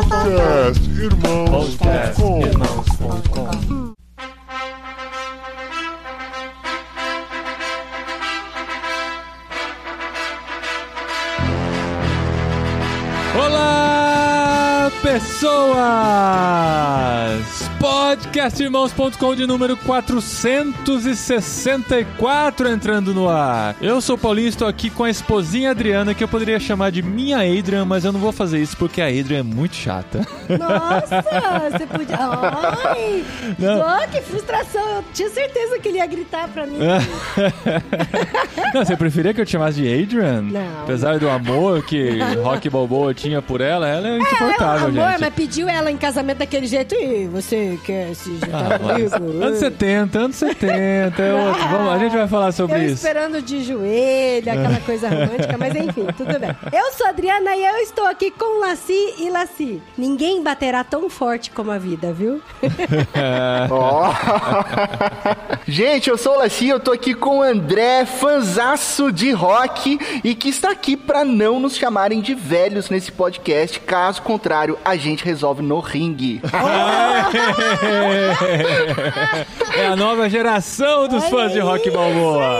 Podcast Irmãos. Podcast Irmãos.com. Olá, pessoas! Podcastirmãos.com de número 464 entrando no ar. Eu sou o Paulinho estou aqui com a esposinha Adriana, que eu poderia chamar de minha Adrian, mas eu não vou fazer isso porque a Adrian é muito chata. Nossa, você podia. Ai! Oh, que frustração! Eu tinha certeza que ele ia gritar pra mim. Não, você preferia que eu te chamasse de Adrian? Não. Apesar do amor que Rock Balboa tinha por ela, ela é insuportável, amor, gente. mas pediu ela em casamento daquele jeito e você quer se juntar Ah, comigo? Anos 70, anos 70, é outro. Vamos, a gente vai falar sobre eu isso. esperando de joelho, aquela coisa romântica, mas enfim, tudo bem. Eu sou a Adriana e eu estou aqui com Laci e Laci. Ninguém baterá tão forte como a vida, viu? Ó. Gente, eu sou o Laci, eu tô aqui com o André, fanzaço de rock, e que está aqui pra não nos chamarem de velhos nesse podcast. Caso contrário, a gente resolve no ringue. É a nova geração dos Olha fãs de Rock Balboa.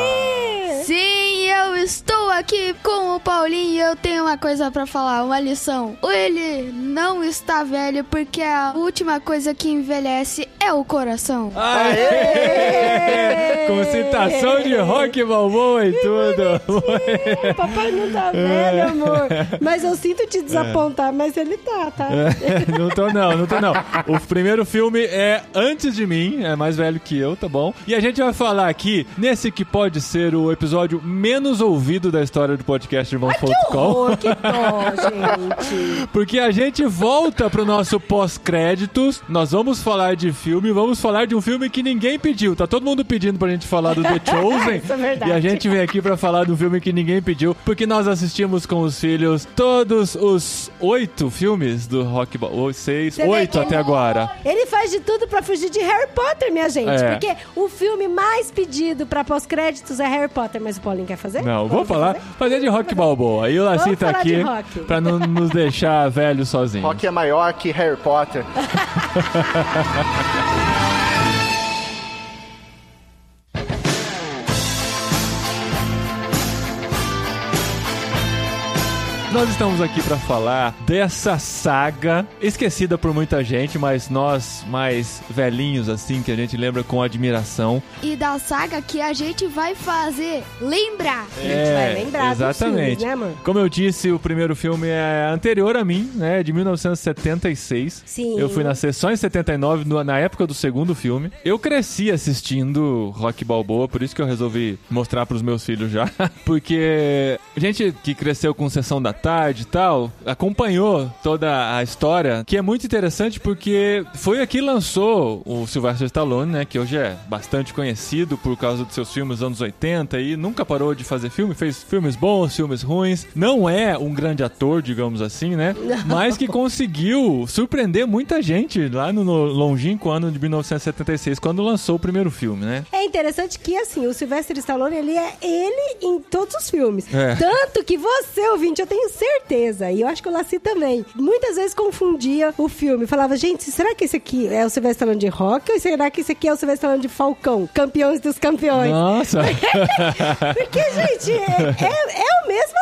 Sim, eu estou aqui com o Paulinho e eu tenho uma coisa pra falar, uma lição. Ele não está velho porque a última coisa que envelhece é o coração. Aê! Com citação de Rock Balboa e tudo. Papai não tá velho, amor. Mas eu sinto te desapontar, mas ele tá, tá? não tô não, não tô não. O primeiro filme é antes de mim, é mais velho que eu, tá bom? E a gente vai falar aqui nesse que pode ser o episódio menos ouvido da história do podcast Irmãos.com. Horror, que dó, gente. Porque a gente volta pro nosso pós-créditos. Nós vamos falar de filme, vamos falar de um filme que ninguém pediu. Tá todo mundo pedindo pra gente falar do The Chosen. Isso é verdade. E a gente vem aqui pra falar do filme que ninguém pediu, porque nós assistimos com os filhos todos os oito filmes do Rock Ball. Ou seis, Você oito que até agora. Ele faz de tudo pra fugir de Harry Potter, minha gente. É. Porque o filme mais pedido pra pós-créditos é Harry Potter. Mas o Paulinho quer fazer? Não, vou falar, fazer? fazer de Rock Balboa. E o Laci tá aqui pra não nos deixar velhos sozinhos. Rock é maior que Harry Potter. Nós estamos aqui pra falar dessa saga esquecida por muita gente, mas nós mais velhinhos assim que a gente lembra com admiração. E da saga que a gente vai fazer lembrar. A gente vai lembrar É, exatamente. filmes, né, amor? Como eu disse, o primeiro filme é anterior a mim, né, de 1976. Sim. Eu fui nascer só em 79, no- na época do segundo filme. Eu cresci assistindo Rock Balboa, por isso que eu resolvi mostrar pros meus filhos já. Porque gente que cresceu com Sessão da Tarde e tal, acompanhou toda a história, que é muito interessante porque foi aqui que lançou o Sylvester Stallone, né, que hoje é bastante conhecido por causa dos seus filmes dos anos 80 e nunca parou de fazer filme, fez filmes bons, filmes ruins. Não é um grande ator, digamos assim, né? Mas que conseguiu surpreender muita gente lá no no longínquo ano de 1976, quando lançou o primeiro filme, né? É interessante que, assim, o Sylvester Stallone, ele é ele em todos os filmes. É. Tanto que você, ouvinte, eu tenho certeza, e eu acho que o Laci também, muitas vezes confundia o filme. Falava, gente, será que esse aqui é o Sylvester Stallone de rock ou será que esse aqui é o Sylvester Stallone de Falcão? Campeões dos campeões. Nossa! Porque, gente, é, é, é o mesmo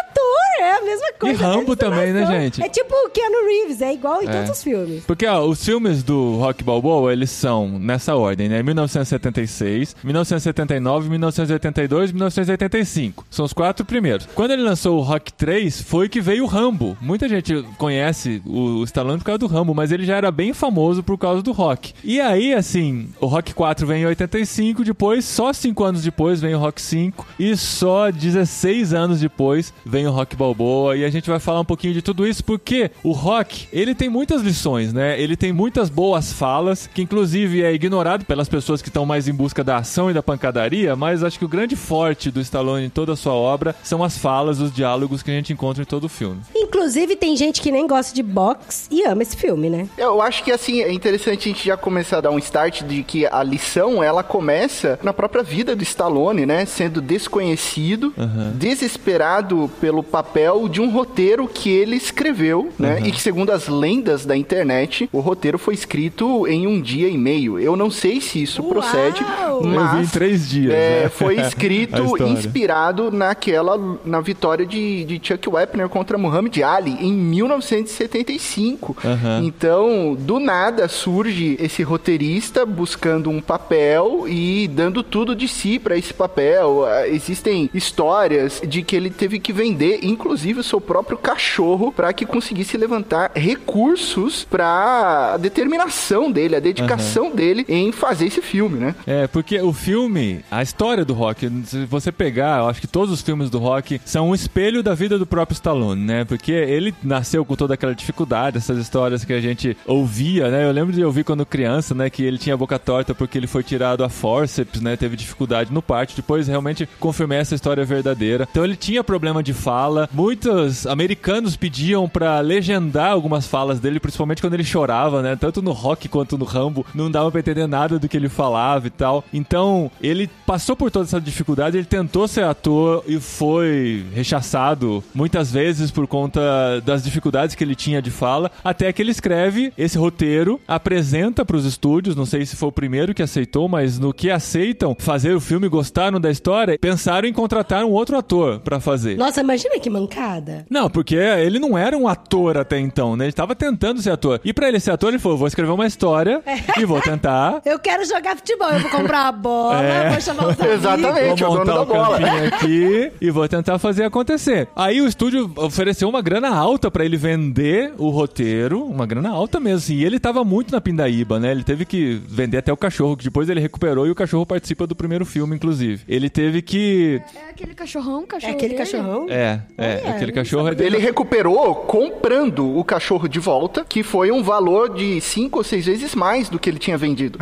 é a mesma coisa. Rambo é também, né, gente? É tipo o Keanu Reeves, é igual em É. todos os filmes. Porque, ó, os filmes do Rock Balboa, eles são nessa ordem, né? 1976, 1979, 1982 e 1985. São os quatro primeiros. Quando ele lançou o Rock 3, foi que veio o Rambo. Muita gente conhece o Stallone por causa do Rambo, mas ele já era bem famoso por causa do Rock. E aí, assim, o Rock 4 vem em 85, depois, só 5 anos depois, vem o Rock 5, e só 16 anos depois vem o Rock Balboa. E a gente vai falar um pouquinho de tudo isso, porque o Rock, ele tem muitas lições, né? Ele tem muitas boas falas, que inclusive é ignorado pelas pessoas que estão mais em busca da ação e da pancadaria, mas acho que o grande forte do Stallone em toda a sua obra são as falas, os diálogos que a gente encontra em todo o filme. Inclusive, tem gente que nem gosta de boxe e ama esse filme, né? Eu acho que assim, é interessante a gente já começar a dar um start de que a lição ela começa na própria vida do Stallone, né? Sendo desconhecido, desesperado pelo papel papel de um roteiro que ele escreveu, né? E que, segundo as lendas da internet, o roteiro foi escrito em um dia e meio. Eu não sei se isso Uau! procede, Eu vi mas em três dias, é, né? foi escrito inspirado naquela na vitória de, de Chuck Wepner contra Muhammad Ali em 1975. Aham. Então, do nada surge esse roteirista buscando um papel e dando tudo de si para esse papel. Existem histórias de que ele teve que vender, inclusive, o seu próprio cachorro para que conseguisse levantar recursos para a determinação dele, a dedicação dele em fazer esse filme, né? É, porque o filme, a história do rock, se você pegar, eu acho que todos os filmes do rock são um espelho da vida do próprio Stallone, né? Porque ele nasceu com toda aquela dificuldade, essas histórias que a gente ouvia, né? Eu lembro de ouvir quando criança, né, que ele tinha a boca torta porque ele foi tirado a forceps, né? Teve dificuldade no parto. Depois realmente confirmei essa história verdadeira. Então ele tinha problema de fala. Muitos americanos pediam pra legendar algumas falas dele, principalmente quando ele chorava, né? Tanto no rock quanto no Rambo, não dava pra entender nada do que ele falava e tal. Então, ele passou por toda essa dificuldade, ele tentou ser ator e foi rechaçado muitas vezes por conta das dificuldades que ele tinha de fala, até que ele escreve esse roteiro, apresenta pros estúdios, não sei se foi o primeiro que aceitou, mas no que aceitam fazer o filme, gostaram da história, pensaram em contratar um outro ator pra fazer. Nossa, imagina que mancada. Não, porque ele não era um ator até então, né? Ele tava tentando ser ator. E pra ele ser ator, ele falou: vou escrever uma história e vou tentar. Eu quero jogar futebol, eu vou comprar a bola, É. vou chamar os amigos. Exatamente. Vou é o dono montar da o bola. campinho aqui e vou tentar fazer acontecer. Aí o estúdio ofereceu uma grana alta pra ele vender o roteiro, uma grana alta mesmo, assim. E ele tava muito na pindaíba, né? Ele teve que vender até o cachorro, que depois ele recuperou e o cachorro participa do primeiro filme, inclusive. Ele teve que... É aquele cachorrão, É cachorro aquele dele? cachorrão? É, é, Olha, aquele cachorro é dele. Ele recuperou comprando o cachorro de volta, que foi um valor de cinco ou seis vezes mais do que ele tinha vendido.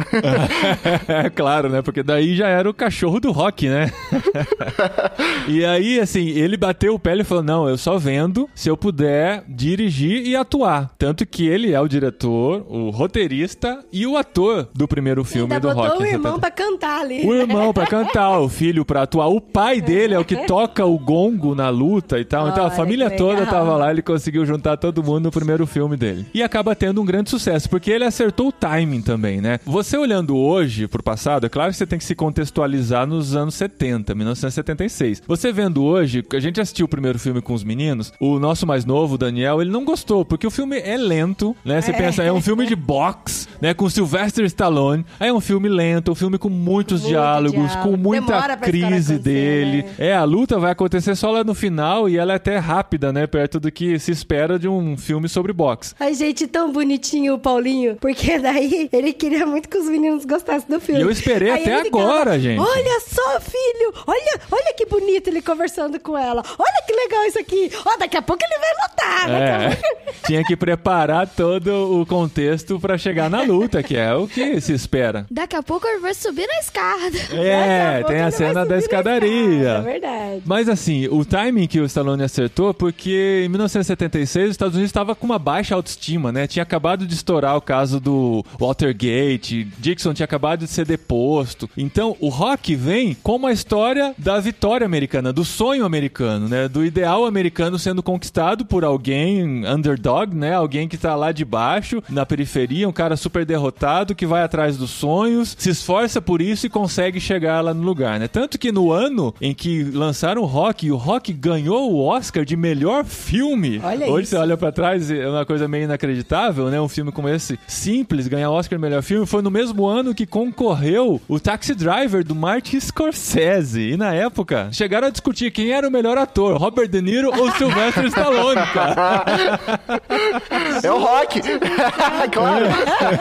É claro, né? Porque daí já era o cachorro do rock, né? e aí, assim, ele bateu o pé e falou: Não, eu só vendo se eu puder dirigir e atuar. Tanto que ele é o diretor, o roteirista e o ator do primeiro filme Ainda do botou rock. o irmão 70. pra cantar ali. O irmão pra cantar, o filho pra atuar. O pai dele é o que toca o gongo na luta e tal. então a Olha, família toda tava lá, ele conseguiu juntar todo mundo no primeiro filme dele. E acaba tendo um grande sucesso, porque ele acertou o timing também, né? Você olhando hoje pro passado, é claro que você tem que se contextualizar nos anos 70, 1976. Você vendo hoje, a gente assistiu o primeiro filme com os meninos, o nosso mais novo, o Daniel, ele não gostou, porque o filme é lento, né? Você pensa, é um filme de boxe, né? Com Sylvester Stallone. Aí é um filme lento, um filme com muitos Muito diálogos, diálogo. com muita crise dele. né? É, a luta vai acontecer só lá no final e ela é até rápida, né? Perto do que se espera de um filme sobre boxe. Ai, gente, tão bonitinho o Paulinho, porque daí ele queria muito que os meninos gostassem do filme. E eu esperei Aí até agora, gente. Olha só, filho, olha, olha que bonito ele conversando com ela. Olha que legal isso aqui. Ó, daqui a pouco ele vai a É, pouco- tinha que preparar todo o contexto pra chegar na luta, que é o que se espera. Daqui a pouco ele vai subir na escada. É, pouco tem a cena da escadaria. escada, É verdade. Mas assim, o timing que o Stallone acertou, porque em 1976 os Estados Unidos estava com uma baixa autoestima, né? Tinha acabado de estourar o caso do Watergate, Dixon tinha acabado de ser deposto. Então, o rock vem como a história da vitória americana, do sonho americano, né? Do ideal americano sendo conquistado por alguém underdog, né? Alguém que tá lá de baixo, na periferia, um cara super derrotado que vai atrás dos sonhos, se esforça por isso e consegue chegar lá no lugar, né? Tanto que no ano em que lançaram o Rock, o Rock ganhou o Oscar de melhor filme. Olha Hoje isso. você olha pra trás, é uma coisa meio inacreditável, né? Um filme como esse, simples, ganhar o Oscar de melhor filme, foi no mesmo ano que concorreu o Taxi Driver do Martin Scorsese. E na época, chegaram a discutir quem era o melhor ator, Robert De Niro ou Sylvester Stallone, cara. É o rock. claro.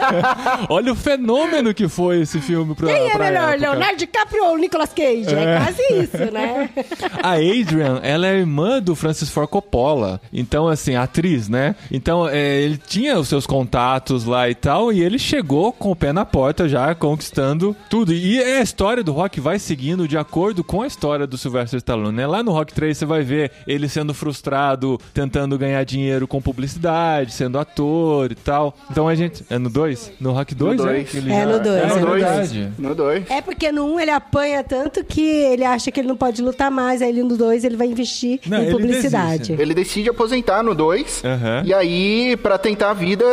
Olha o fenômeno que foi esse filme pra, Quem é pra melhor, época. Leonardo DiCaprio ou Nicolas Cage? É, quase isso, né? A Adrian, ela é irmã do Francis Ford Coppola. Então, assim, atriz, né? Então, é, ele tinha os seus contatos lá e tal, e ele chegou com o pé na porta já, conquistando tudo. E a história do Rock vai seguindo de acordo com a história do Sylvester Stallone, né? Lá no Rock 3 você vai ver ele sendo frustrado, tentando ganhar dinheiro com publicidade, sendo ator e tal. Então a gente. É no 2? No Rock 2? No é? dois. Que ele É, no dois. É, No é dois. verdade. No 2. É porque no 1 um ele apanha tanto que ele acha que ele não pode lutar mais, aí ele no 2 ele vai investir Não, em ele publicidade. desiste, né? Ele decide aposentar no 2. Aham. E aí, pra tentar a vida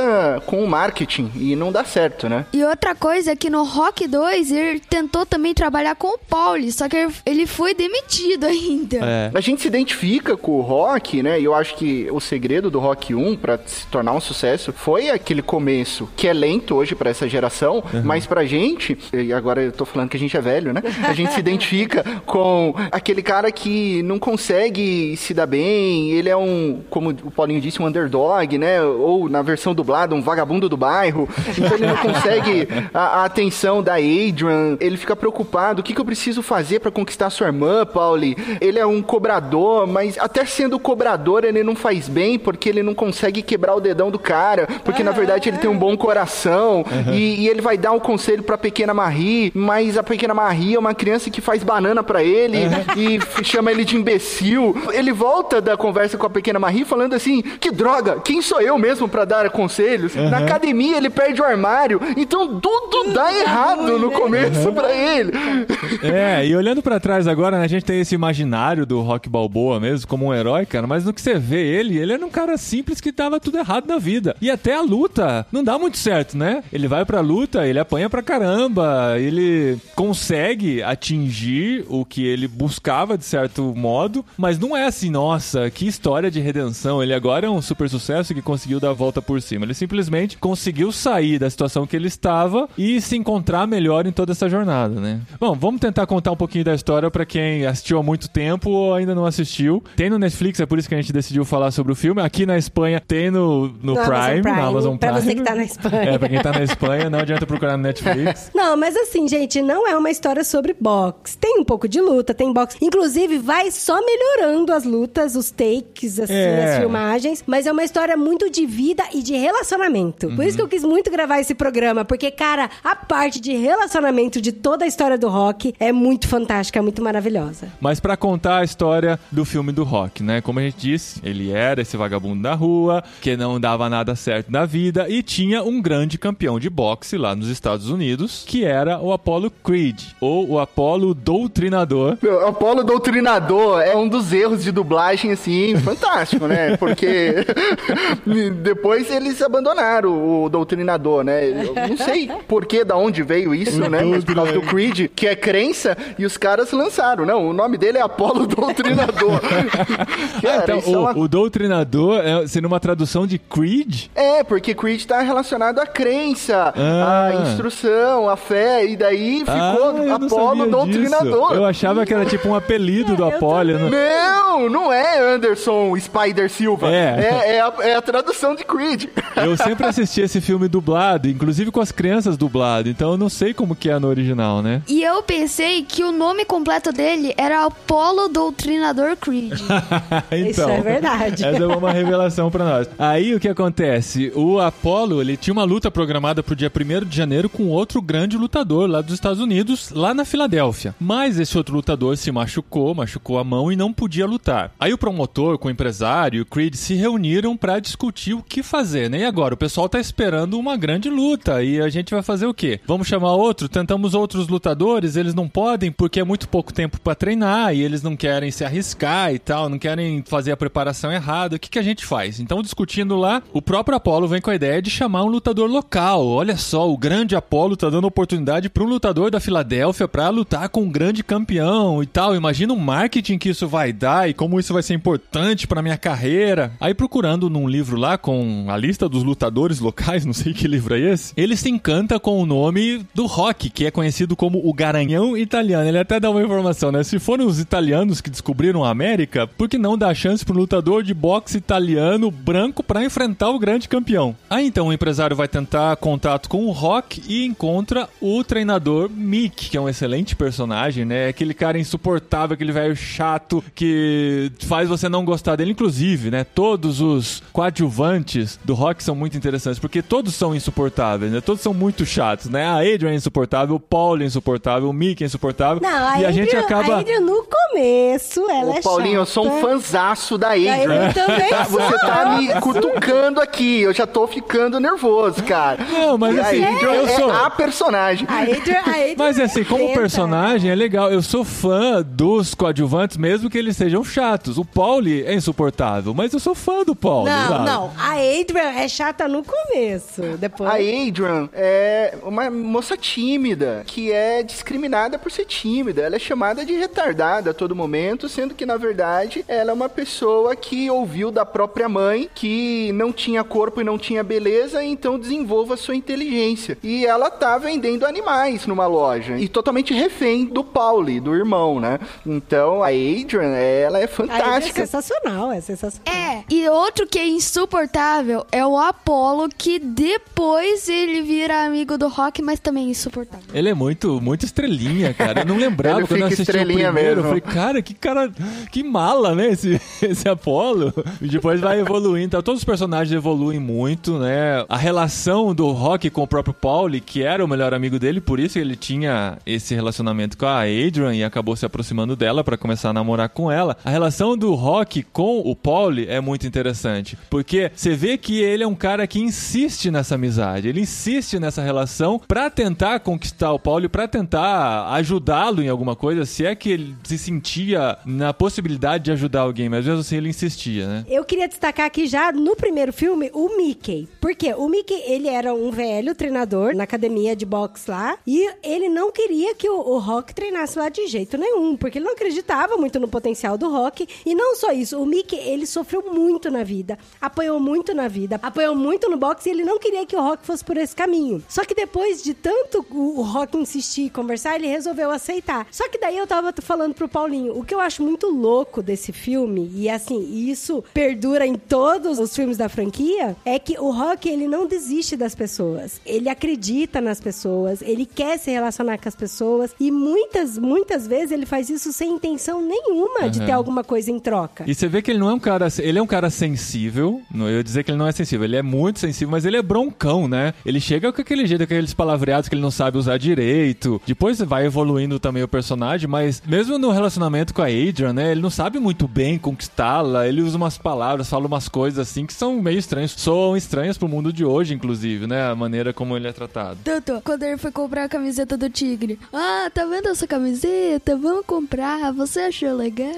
com o marketing. E não dá certo, né? E outra coisa é que no Rock 2 ele tentou também trabalhar com o Pauli, só que ele foi demitido ainda. É. A gente se identifica com o rock, né? E eu acho que o segredo do rock 1 pra se tornar um sucesso foi aquele começo que é lento hoje pra essa geração, mas pra gente, e agora eu tô falando que a gente é velho, né? A gente se identifica com aquele cara que não consegue se dar bem, ele é um, como o Paulinho disse, um underdog, né? Ou na versão dublada, um vagabundo do bairro. Então ele não consegue a, a atenção da Adrian, ele fica preocupado, o que, que eu preciso fazer pra conquistar sua irmã, Pauli? Ele é um cobrador, mas até sendo cobrador ele não faz bem porque ele não consegue quebrar o dedão do cara, porque na verdade ele tem um bom coração e, e ele vai dar um conselho pra pequena Marie, mas a pequena Marie é uma criança que faz banana pra ele e f- chama ele de imbecil. Ele volta da conversa com a pequena Marie falando assim: "Que droga, quem sou eu mesmo pra dar conselhos?" Na academia ele perde o armário, então tudo dá errado no começo pra ele. É, e olhando pra trás agora, né, a gente tem esse imaginário do Rock Balboa mesmo como um herói, cara, mas no que você vê ele, ele era um cara simples que tava tudo errado na vida. E até a luta não dá muito certo, né? Ele vai pra luta, ele apanha pra caramba, ele consegue atingir o que ele buscava de certo modo, mas não é assim, nossa, que história de redenção. Ele agora é um super sucesso que conseguiu dar a volta por cima. Ele simplesmente conseguiu sair da situação que ele estava e se encontrar melhor em toda essa jornada, né? Bom, vamos tentar contar um pouquinho da história pra quem assistiu há muito tempo ou ainda não assistiu. Tem no Netflix, é por isso que a gente decidiu falar sobre o filme. Aqui na Espanha tem no, no, No Amazon Prime, Prime, na Amazon pra Prime. você que tá na Espanha. É, pra quem tá na Espanha, não adianta procurar no Netflix. Não, mas assim, gente, não é uma história sobre boxe. Tem um pouco de luta, tem boxe. Inclusive, vai só melhorando as lutas, os takes, assim, É. as filmagens. Mas é uma história muito de vida e de relacionamento. Por Uhum. isso que eu quis muito gravar esse programa. Porque, cara, a parte de relacionamento de toda a história do rock é muito fantástica, é muito maravilhosa. Mas pra contar a história do filme do Rock, né? Como a gente disse, ele era esse vagabundo da rua, que não dava nada certo na vida e tinha um grande campeão de boxe lá nos Estados Unidos, que era o Apollo Creed, ou o Apollo Doutrinador. Meu, Apolo Doutrinador é um dos erros de dublagem, assim, fantástico, né? Porque depois eles abandonaram o Doutrinador, né? Eu não sei por que, da onde veio isso, né? Mas por causa do Creed, que é crença, e os caras lançaram. Não, o nome dele é Apolo Doutrinador. Cara, então, é o, uma o Doutrinador é, seria uma tradução de Creed? É, porque Creed está relacionado à crença, Ah. à instrução, à fé, e daí ficou Ah, não Apolo Doutrinador. disso. Eu achava que era tipo um apelido do eu Apollo. Não, não é Anderson Spider Silva. É. É, é a, é a tradução de Creed. Eu sempre assisti esse filme dublado, inclusive com as crianças dublado, então eu não sei como que é no original, né? E eu pensei que o nome completo dele era Apollo Doutrinador Creed. Isso é verdade. Essa é uma revelação pra nós. Aí o que acontece? O Apollo, ele tinha uma luta programada pro dia 1 de janeiro com outro grande lutador lá dos Estados Unidos, lá na Filadélfia. Mas esse outro lutador se machucou, machucou a mão e não podia lutar. Aí o promotor com o empresário e o Creed se reuniram pra discutir o que fazer, né? E agora? O pessoal tá esperando uma grande luta e a gente vai fazer o quê? Vamos chamar outro? Tentamos outros lutadores, eles não podem porque é muito pouco tempo pra treinar e eles não querem se arriscar e tal, não querem fazer a preparação errada. O que, que a gente faz? Então, discutindo lá, o próprio Apollo vem com a ideia de chamar um lutador local. Olha só, o grande Apollo tá dando oportunidade para um lutador da Filadélfia pra lutar com um grande campeão e tal. Imagina o marketing que isso vai dar e como isso vai ser importante pra minha carreira. Aí, procurando num livro lá com a lista dos lutadores locais, não sei que livro é esse, ele se encanta com o nome do Rock, que é conhecido como o Garanhão Italiano. Ele até dá uma informação, né? Se foram os italianos que descobriram a América, por que não dar chance para um lutador de boxe italiano branco para enfrentar o grande campeão? Aí então o empresário vai tentar contato com o Rock e encontra o treinador Mick, que é um excelente personagem, né? Aquele cara insuportável, aquele velho chato que faz você não gostar dele. Inclusive, né? Todos os coadjuvantes do Rock são muito interessantes, porque todos são insuportáveis, né? Todos são muito chatos, né? A Adrian é insuportável, o Paul é insuportável, o Mick é insuportável. Não, a e a Adrian, gente acaba. a Adrian no começo, ela Ô, é Paulinho, eu chata. sou um fanzaço da Eu Adrian. também Tá, sou. Você tá eu me cutucando aqui. Eu já tô ficando nervoso, cara. Não, mas E assim, aí, eu é sou. a personagem. A Adrian, a Adrian Mas assim, como tenta. personagem é legal. Eu sou fã dos coadjuvantes, mesmo que eles sejam chatos. O Pauli é insuportável, mas eu sou fã do Pauli. Não, sabe? não. A Adrian é chata no começo. Depois. A Adrian é uma moça tímida, que é discriminada por ser tímida. Ela é chamada de retardada a todo momento, sendo que, na verdade, ela é uma pessoa que ouviu da própria mãe que não tinha corpo e não tinha beleza, então desenvolva sua inteligência. E ela tá vendendo animais numa loja. E totalmente refém do Pauli, do irmão, né? Então, a Adrian, ela é A Adrian é fantástica. sensacional, é sensacional. É, e outro que é insuportável é o Apollo, que depois ele vira amigo do Rock, mas também é insuportável. Ele é muito, muito estrelinha, cara. Eu não lembrava Ele quando eu assisti o estrelinha primeiro. Eu mesmo. falei, cara, que cara, que mala, né? Esse, esse Apolo. E depois vai evoluindo. Então, todos os personagens evoluem muito, né? A relação do Rock com o próprio Pauli, que era o melhor amigo dele, por isso ele tinha esse relacionamento com a Adrian e acabou se aproximando dela pra começar a namorar com ela. A relação do Rock com o Pauli é muito interessante, porque você vê que ele é um cara que insiste nessa amizade, ele insiste nessa relação pra tentar conquistar o Pauli, pra tentar ajudá-lo em alguma coisa, se é que ele se sentia na possibilidade de ajudar alguém, mas mesmo assim ele insistia, né? Eu queria destacar aqui já no primeiro filme o Mickey. Porque o Mickey, ele era um velho treinador na academia de boxe lá. E ele não queria que o, o Rock treinasse lá de jeito nenhum. Porque ele não acreditava muito no potencial do Rock. E não só isso, o Mickey, ele sofreu muito na vida. Apanhou muito na vida. Apanhou muito no boxe e ele não queria que o Rock fosse por esse caminho. Só que depois de tanto o, Rock insistir e conversar, ele resolveu aceitar. Só que daí eu tava falando pro Paulinho, o que eu acho muito louco desse filme, e assim, isso perdura em todos os filmes da franquia, é que o Rock, ele não desiste das pessoas. Ele acredita nas pessoas, ele quer se relacionar com as pessoas, e muitas, muitas vezes ele faz isso sem intenção nenhuma de Aham. Ter alguma coisa em troca. E você vê que ele não é um cara. Ele é um cara sensível. Não, eu ia dizer que ele não é sensível. Ele é muito sensível, mas ele é broncão, né? Ele chega com aquele jeito, com aqueles palavreados que ele não sabe usar direito. Depois vai evoluindo também o personagem, mas mesmo no relacionamento com a Adrian, né? Ele não sabe muito bem conquistá-la. Ele usa umas palavras, fala umas coisas assim que são meio estranhas. Soam estranhas pro mundo de hoje, inclusive, né? A maneira como ele é tratado. Tanto, quando ele foi comprar a camiseta do Tigre. Ah, tá vendo essa camiseta? Vamos comprar. Você achou legal?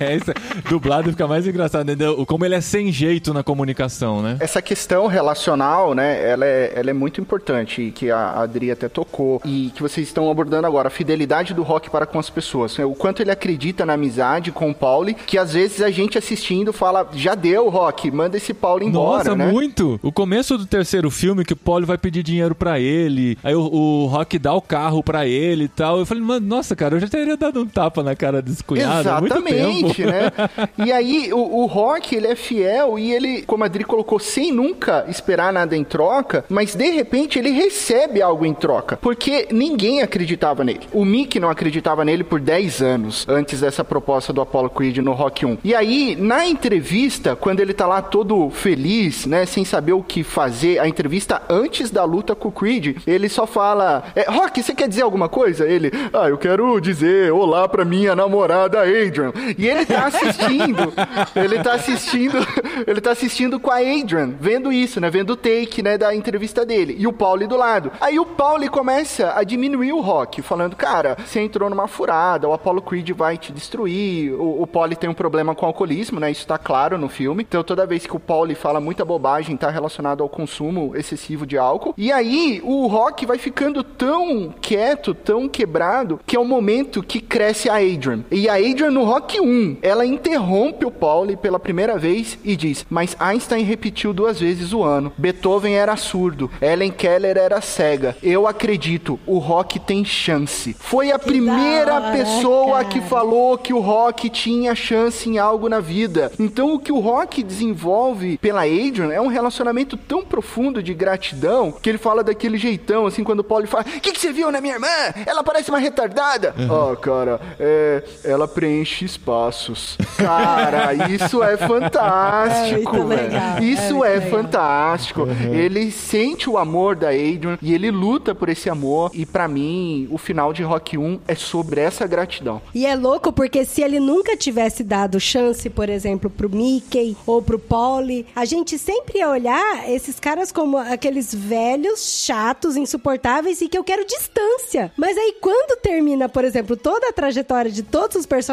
É, isso, dublado fica mais engraçado, entendeu? Como ele é sem jeito na comunicação, né? Essa questão relacional, né, ela é, ela é muito importante, que a Adri até tocou, e que vocês estão abordando agora, a fidelidade do Rock para com as pessoas. né? O quanto ele acredita na amizade com o Pauli, que às vezes a gente assistindo fala, já deu, Rock, manda esse Pauli embora, Nossa, né? muito! O começo do terceiro filme, que o Paulo vai pedir dinheiro pra ele, aí o, o Rock dá o carro pra ele e tal. Eu falei, mano, nossa, cara, eu já teria dado um tapa na cara desse cunhado Exatamente, né? E aí, o, o Rock, ele é fiel e ele, como a Adri colocou, sem nunca esperar nada em troca, mas de repente ele recebe algo em troca, porque ninguém acreditava nele. O Mickey não acreditava nele por 10 anos, antes dessa proposta do Apollo Creed no Rock 1. E aí, na entrevista, quando ele tá lá todo feliz, né, sem saber o que fazer, a entrevista antes da luta com o Creed, ele só fala, é, Rock, você quer dizer alguma coisa? Ele, ah, eu quero dizer olá pra minha namorada Adrian. E ele tá assistindo, ele tá assistindo, ele tá assistindo com a Adrian, vendo isso, né, vendo o take, né, da entrevista dele. E o Pauli do lado. Aí o Pauli começa a diminuir o Rock, falando, cara, você entrou numa furada, o Apollo Creed vai te destruir, o, o Pauli tem um problema com alcoolismo, né, isso tá claro no filme. Então toda vez que o Pauli fala muita bobagem, tá relacionado ao consumo excessivo de álcool. E aí o Rock vai ficando tão quieto, tão quebrado, que é o momento que cresce a Adrian. E a no Rock 1, ela interrompe o Pauli pela primeira vez e diz: Mas Einstein repetiu duas vezes o ano. Beethoven era surdo. Ellen Keller era cega. Eu acredito, o Rock tem chance. Foi a primeira hora, pessoa cara. que falou que o Rock tinha chance em algo na vida. Então o que o Rock desenvolve pela Adrian é um relacionamento tão profundo de gratidão que ele fala daquele jeitão, assim, quando o Paulo fala: O que, que você viu na minha irmã? Ela parece uma retardada. Ah, cara, é, ela preenche espaços. Cara, isso é fantástico. É legal, é Isso é, legal. fantástico. Ele sente o amor da Adrian e ele luta por esse amor. E pra mim, o final de Rock 1 é sobre essa gratidão. E é louco porque se ele nunca tivesse dado chance, por exemplo, pro Mickey Mickey ou pro Polly, a gente sempre ia olhar esses caras como aqueles velhos, chatos, insuportáveis e que eu quero distância. Mas aí quando termina, por exemplo, toda a trajetória de todos os personagens,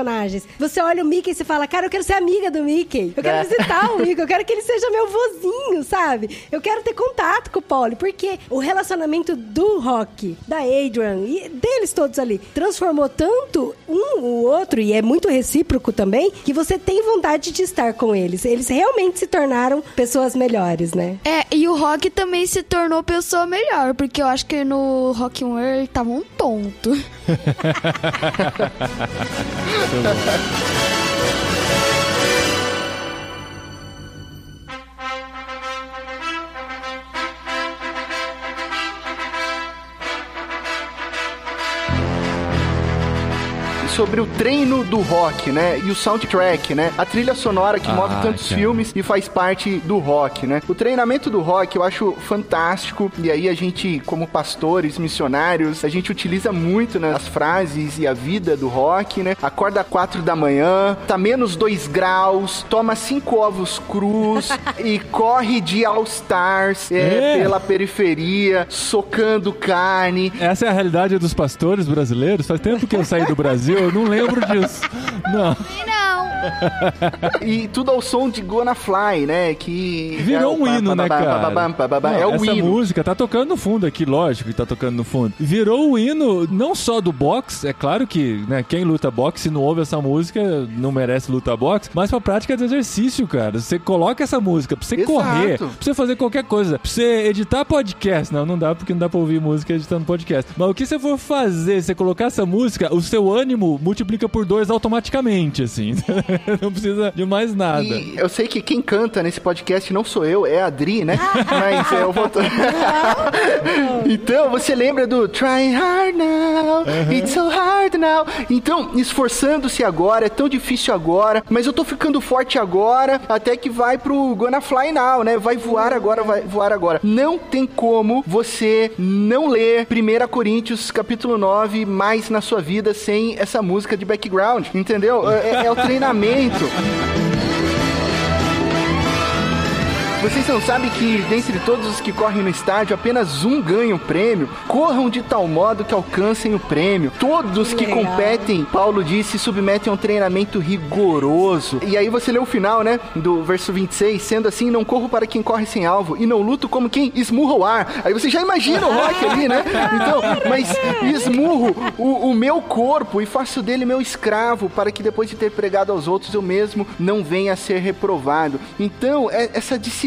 você olha o Mickey e você fala, cara, eu quero ser amiga do Mickey. Eu quero É. visitar o Mickey, eu quero que ele seja meu vozinho, sabe? Eu quero ter contato com o Polly, porque o relacionamento do Rock, da Adrian e deles todos ali transformou tanto um o outro, e é muito recíproco também, que você tem vontade de estar com eles. Eles realmente se tornaram pessoas melhores, né? É, e o Rock também se tornou pessoa melhor, porque eu acho que no Rock One ele tava um tonto. だっ？Sobre o treino do rock, né? E o soundtrack, né? A trilha sonora que Ah, move tantos cara. filmes e faz parte do rock, né? O treinamento do rock eu acho fantástico. E aí a gente, como pastores, missionários, a gente utiliza muito né, as frases e a vida do rock, né? Acorda às quatro da manhã, tá menos dois graus, toma cinco ovos crus e corre de All Stars é, É. pela periferia, socando carne. Essa é a realidade dos pastores brasileiros. Faz tempo que eu saí do Brasil, eu não lembro disso. Não. E não! E tudo ao som de Gonna Fly, né? Que Virou é um hino, né, cara? Não, É o essa hino. música tá tocando no fundo aqui, lógico que tá tocando no fundo. Virou o hino não só do boxe, é claro que né, quem luta boxe não ouve essa música não merece lutar boxe, mas pra prática de exercício, cara. Você coloca essa música pra você Exato. correr, pra você fazer qualquer coisa, pra você editar podcast. Não, não dá porque não dá pra ouvir música editando podcast. Mas o que você for fazer, você colocar essa música, o seu ânimo multiplica por dois automaticamente, assim. não precisa de mais nada. E eu sei que quem canta nesse podcast não sou eu, é a Adri, né? Mas eu vou. então, você lembra do Trying Hard Now, It's So Hard Now. Então, esforçando-se agora, é tão difícil agora, mas eu tô ficando forte agora, até que vai pro Gonna Fly Now, né? Vai voar agora, vai voar agora. Não tem como você não ler 1 Coríntios capítulo 9 mais na sua vida sem essa música de background, entendeu? É, é o treinamento. Vocês não sabem que, dentre todos os que correm no estádio, apenas um ganha o prêmio? Corram de tal modo que alcancem o prêmio. Todos que Legal. competem, Paulo disse, se submetem a um treinamento rigoroso. E aí você lê o final, né? Do verso 26. Sendo assim, não corro para quem corre sem alvo, e não luto como quem esmurra o ar. Aí você já imagina o rock ali, né? Então, mas esmurro o, o meu corpo e faço dele meu escravo, para que depois de ter pregado aos outros, eu mesmo não venha a ser reprovado. Então, é essa disciplina,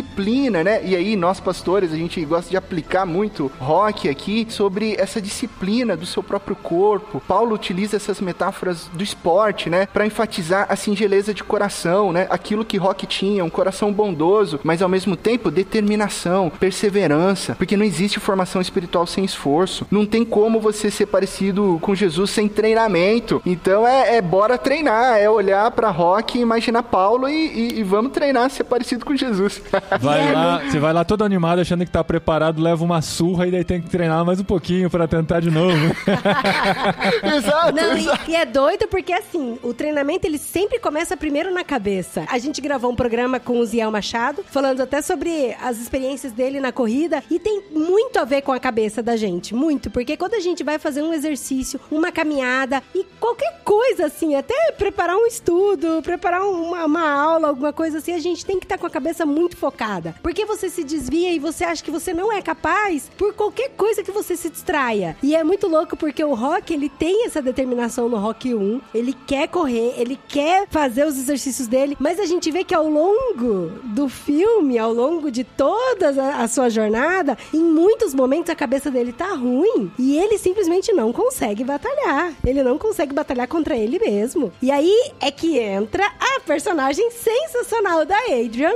né? E aí, nós pastores, a gente gosta de aplicar muito rock aqui sobre essa disciplina do seu próprio corpo. Paulo utiliza essas metáforas do esporte, né? Para enfatizar a singeleza de coração, né? Aquilo que rock tinha, um coração bondoso, mas ao mesmo tempo determinação, perseverança, porque não existe formação espiritual sem esforço. Não tem como você ser parecido com Jesus sem treinamento. Então é, é bora treinar, é olhar para rock imaginar Paulo e, e- e vamos treinar ser parecido com Jesus. Vai lá, você vai lá todo animado achando que tá preparado, leva uma surra e daí tem que treinar mais um pouquinho pra tentar de novo. exato, Não, exato. e, e é doido porque assim, o treinamento ele sempre começa primeiro na cabeça. A gente gravou um programa com o Ziel Machado, falando até sobre as experiências dele na corrida, e tem muito a ver com a cabeça da gente, muito, porque quando a gente vai fazer um exercício, uma caminhada e qualquer coisa assim, até preparar um estudo, preparar uma, uma aula, alguma coisa assim, a gente tem que estar com a cabeça muito focada. Porque você se desvia e você acha que você não é capaz por qualquer coisa que você se distraia. E é muito louco porque o Rock, ele tem essa determinação no Rock 1. Ele quer correr, ele quer fazer os exercícios dele, mas a gente vê que ao longo do filme, ao longo de toda a, a sua jornada, em muitos momentos a cabeça dele tá ruim e ele simplesmente não consegue batalhar. Ele não consegue batalhar contra ele mesmo. E aí é que entra a personagem sensacional da Adrian,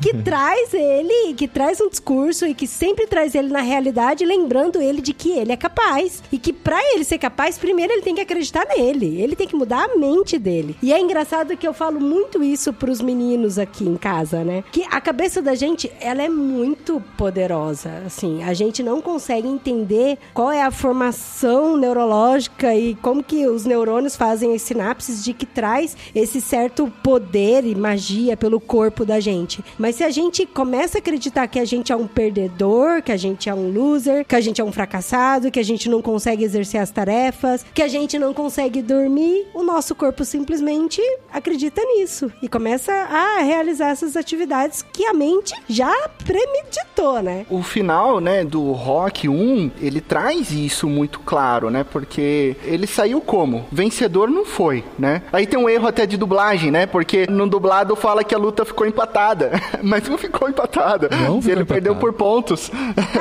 que traz traz ele, que traz um discurso e que sempre traz ele na realidade, lembrando ele de que ele é capaz. E que pra ele ser capaz, primeiro ele tem que acreditar nele. Ele tem que mudar a mente dele. E é engraçado que eu falo muito isso pros meninos aqui em casa, né? Que a cabeça da gente, ela é muito poderosa. Assim, a gente não consegue entender qual é a formação neurológica e como que os neurônios fazem as sinapses de que traz esse certo poder e magia pelo corpo da gente. Mas se a gente começa a acreditar que a gente é um perdedor, que a gente é um loser, que a gente é um fracassado, que a gente não consegue exercer as tarefas, que a gente não consegue dormir, o nosso corpo simplesmente acredita nisso e começa a realizar essas atividades que a mente já premeditou, né? O final, né, do Rock 1, ele traz isso muito claro, né? Porque ele saiu como? Vencedor não foi, né? Aí tem um erro até de dublagem, né? Porque no dublado fala que a luta ficou empatada, mas não ficou empatada. Não ficou ele perdeu por pontos.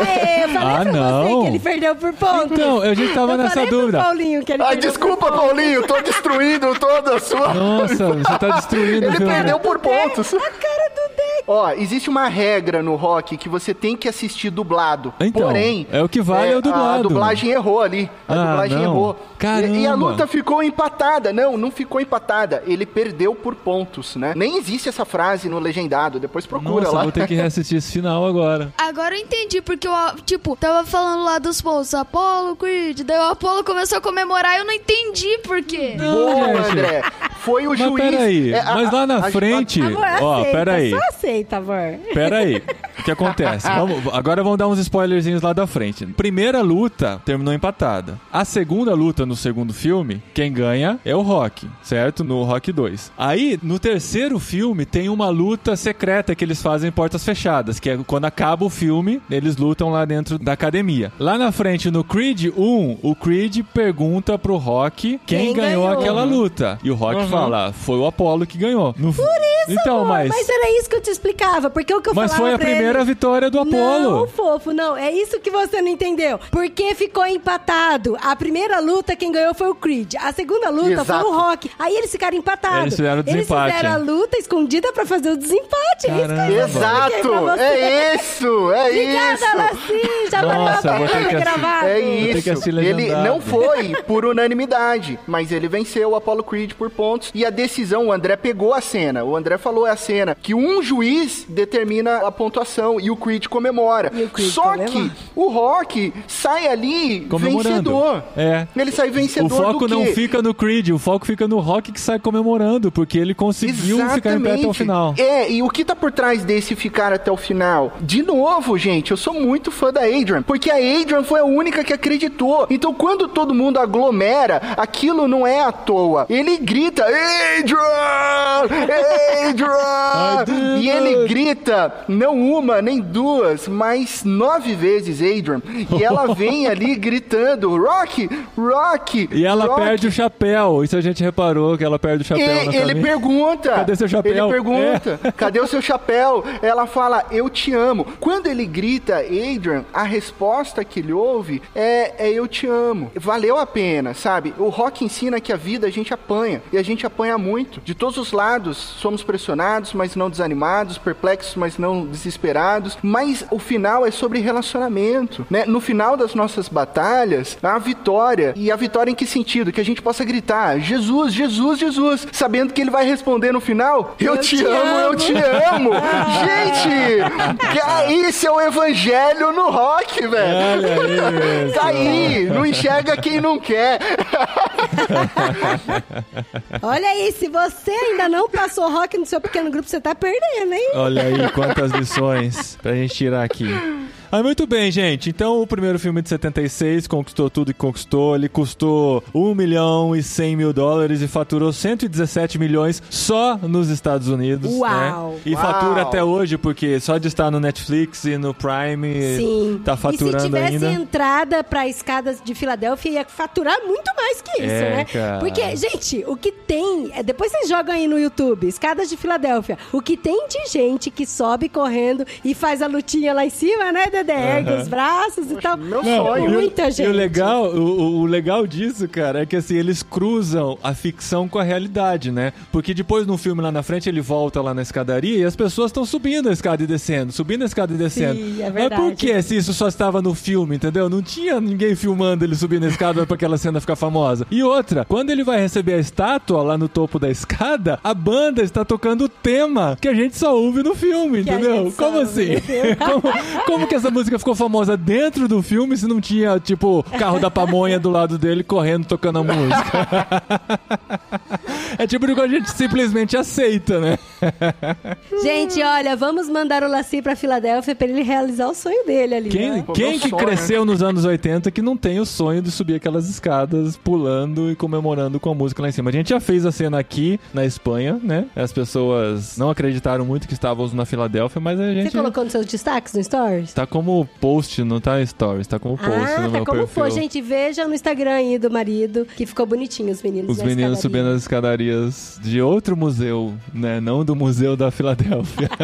É, eu falei Ah, pra você não. que ele perdeu por pontos. Então, a gente tava Eu nessa falei pro dúvida. Paulinho que ele Ah, desculpa. Paulinho, tô destruindo toda a sua. Nossa, você tá destruindo Ele filme. perdeu por pontos. A cara do Deck. Ó, existe uma regra no rock que você tem que assistir dublado. Então, Porém, é o que vale é o dublado. A dublagem errou ali. A Ah, dublagem não. errou. Caramba. E, e a luta ficou empatada. Não, não ficou empatada. Ele perdeu por pontos, né? Nem existe essa frase no legendado. Depois procura Nossa, lá. vou ter que reassistir esse final agora. Agora eu entendi, porque eu, tipo, tava falando lá dos pontos, Apolo, Creed, daí o Apolo começou a comemorar e eu não entendi por quê. Boa, gente. André. Foi o Mas juiz. peraí, é, a- mas lá na a- a- frente... Amor, Ó, aceita, peraí. só aceita, amor. Pera aí, o que acontece? Vamos- agora vamos dar uns spoilerzinhos lá da frente. Primeira luta terminou empatada. A segunda luta no segundo filme, quem ganha é o Rock, certo? No Rock 2. Aí, no terceiro filme, tem uma luta secreta que eles fazem em portas fechadas, que é quando acaba o filme, eles lutam lá dentro da academia. Lá na frente, no Creed 1, o Creed pergunta pro Rock quem, Quem ganhou, ganhou. aquela luta. E o Rock fala, foi o Apollo que ganhou. Por isso, então, Amor, mas... mas era isso que eu te explicava. Porque o que eu Mas falava foi a primeira ele- vitória do Apollo. Não, fofo, não. É isso que você não entendeu. Porque ficou empatado. A primeira luta, quem ganhou foi o Creed. A segunda luta Exato. foi o Rock. Aí eles ficaram empatados. Eles fizeram o desempate. Eles fizeram a luta escondida pra fazer o desempate. É isso que Caramba. eu Exato! É isso! É Obrigada, isso! Laci. Já Nossa, valeu vou ter que gravado. É ter que isso. Ele não foi por unanimidade, mas ele venceu o Apollo Creed por pontos. E a decisão, o André pegou a cena. O André falou é a cena que um juiz determina a pontuação e o Creed comemora. E o Creed Só comemora. que o Rock sai ali vencedor. É. Ele sai O vencedor foco do não quê? fica no Creed, o foco fica no Rock que sai comemorando, porque ele conseguiu ficar em pé até o final. É, e o que tá por trás desse ficar até o final? De novo, gente, eu sou muito fã da Adrian, porque a Adrian foi a única que acreditou. Então, quando todo mundo aglomera, aquilo não é à toa. Ele grita, Adrian! Adrian! e ele grita, não uma, nem duas, mas nove vezes Adrian. E ela vem ali gritando, Rock! Rock! E ela Rock! perde o chapéu. Isso a gente reparou que ela perde o chapéu E- na ele pergunta. Cadê seu chapéu? Ele pergunta. Cadê o seu chapéu? Ela fala, eu te amo. Quando ele grita, Adrian, a resposta que ele ouve é, é eu te amo. Valeu a pena, sabe? O rock ensina que a vida a gente apanha. E a gente apanha muito. De todos os lados, somos pressionados, mas não desanimados, perplexos, mas não desesperados. Mas o final é sobre relacionamento, né? No final das nossas batalhas, há a vitória. E a vitória em que sentido? Que a gente possa gritar, Jesus, Jesus, Jesus, sabendo que ele vai responder no final, eu, te, te amo, eu amo. te amo. gente, ca- isso é o evangelho no rock, velho. Isso. Tá aí, não enxerga quem não quer. Olha aí, se você ainda não passou rock no seu pequeno grupo, você tá perdendo, hein? Olha aí quantas lições pra gente tirar aqui. Ah, muito bem, gente. Então, o primeiro filme de 76 conquistou tudo que conquistou. Ele custou 1 milhão e 100 mil dólares e faturou 117 milhões só nos Estados Unidos. Uau. Né? E Uau. fatura até hoje, porque só de estar no Netflix e no Prime Sim. tá e se faturando tivesse ainda. entrada pra escadas de Filadélfia, ia faturar muito mais que isso, É, né? cara. Porque, gente, o que tem. é, Depois vocês jogam aí no YouTube, escadas de Filadélfia. O que tem de gente que sobe correndo e faz a lutinha lá em cima, né, Ergue os braços e tal. meu Não, sonho. e o- Muita E gente. o legal, o, o- legal disso, cara, é que assim, eles cruzam a ficção com a realidade, né? Porque depois no filme lá na frente ele volta lá na escadaria e as pessoas estão subindo a escada e descendo, subindo a escada e descendo. Sim, é Mas verdade. por que se isso só estava no filme, entendeu? Não tinha ninguém filmando ele subindo a escada pra aquela cena ficar famosa. E outra, quando ele vai receber a estátua lá no topo da escada, a banda está tocando o tema que a gente só ouve no filme, Que entendeu? Como assim? como, como que essa música ficou famosa dentro do filme se não tinha, tipo, carro da pamonha do lado dele correndo tocando a música? é tipo de coisa que a gente simplesmente aceita, né? Gente, olha, vamos mandar o Laci pra Filadélfia pra ele realizar o sonho dele ali. Quem, né? Quem que sonho, cresceu nos anos 80 que não tem o sonho de subir aquelas escadas pulando e comemorando com a música lá em cima? A gente já fez a cena aqui na Espanha, né? As pessoas não acreditaram muito que estávamos na Filadélfia, mas a Você gente colocou nos seus destaques no Stories? tá como post, não tá stories, tá como post ah, no tá meu como perfil. for, gente. Veja no Instagram aí do marido, que ficou bonitinho os meninos Os meninos escadaria. subindo as escadarias de outro museu, né? Não do Museu da Filadélfia.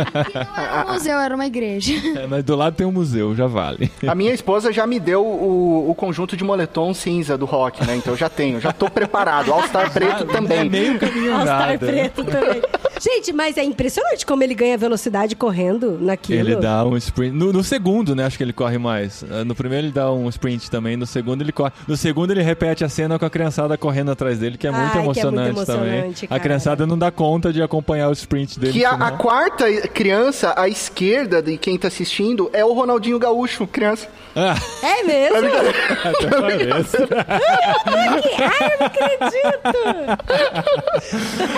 Não era um museu, era uma igreja. É, mas do lado tem um museu, já vale. A minha esposa já me deu o, o conjunto de moletom cinza do rock, né? Então eu já tenho, já tô preparado. All-Star preto É também. meio caminho All-Star preto também. Gente, mas é impressionante como ele ganha velocidade correndo naquilo. Ele dá um sprint. No, no segundo, né? Acho que ele corre mais. Ah, No primeiro ele dá um sprint também. No segundo ele corre. No segundo ele repete a cena com a criançada correndo atrás dele, que é muito, Ai, que é muito emocionante, emocionante, também. cara. A criançada não dá conta de acompanhar o sprint dele. Que a, a quarta criança, à esquerda de quem tá assistindo, é o Ronaldinho Gaúcho, criança. Ah, É mesmo? até parece. Ai, eu não acredito!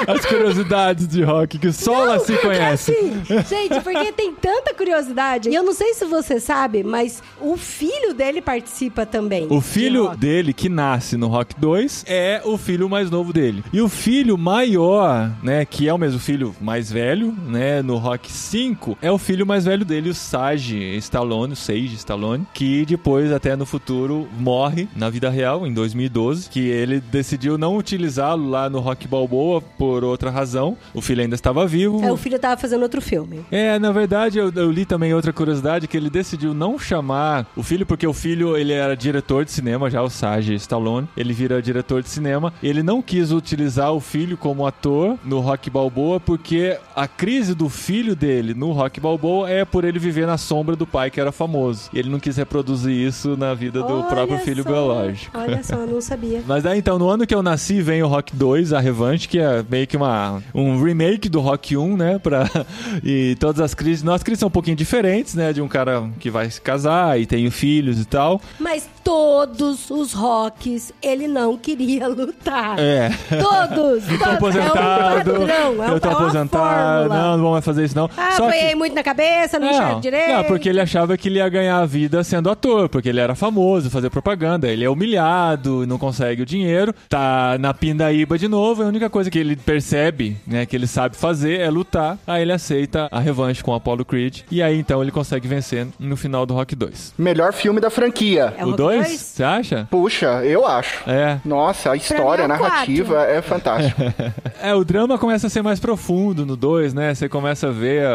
As curiosidades de rock que só ela se conhece. assim, gente, porque tem tanta curiosidade. E eu não sei se você sabe, mas o filho dele participa também. O filho dele, que nasce no Rock 2, é o filho mais novo dele. E o filho maior, né, que é o mesmo filho mais velho, né, no Rock 5, é o filho mais velho dele, o Sage Stallone, o Sage Stallone, que depois, até no futuro, morre na vida real, em 2012, que ele decidiu não utilizá-lo lá no Rock Balboa por outra razão. O filho ainda estava vivo. É, o filho tava fazendo outro filme. É, na verdade, eu, eu li também outra curiosidade que ele decidiu não chamar o filho, porque o filho ele era diretor de cinema, já o Sage Stallone, ele vira diretor de cinema. Ele não quis utilizar o filho como ator no Rock Balboa, porque a crise do filho dele no Rock Balboa é por ele viver na sombra do pai que era famoso. E ele não quis reproduzir isso na vida do Olha próprio filho só, biológico. Olha só, eu não sabia. Mas aí então, no ano que eu nasci, vem o Rock 2, a revanche, que é meio que uma, um remake do Rock 1, né? Pra, e todas as crises. Nossas crises são um pouquinho diferentes, né? De um cara que vai se casar e tem filhos e tal. Mas todos os rocks, ele não queria lutar. É. Todos! Tô todos. aposentado. É um padrão, é eu tô é aposentado. Não, não vou mais fazer isso, não. Ah, Só apanhei que. muito na cabeça, não, enxergo direito. não, porque ele achava que ele ia ganhar a vida sendo ator, porque ele era famoso, fazer propaganda. Ele é humilhado, não consegue o dinheiro, tá na pindaíba de novo. A única coisa que ele percebe, né, que ele sabe fazer é lutar. Aí ele aceita a revanche com o Apollo Creed. E aí então ele consegue vencer no final do Rock 2. Melhor filme da franquia. É o Rock 2? dois? Você acha? Puxa, eu acho. É. Nossa, a história, a é narrativa é fantástica. É, o drama começa a ser mais profundo no 2, né? Você começa a ver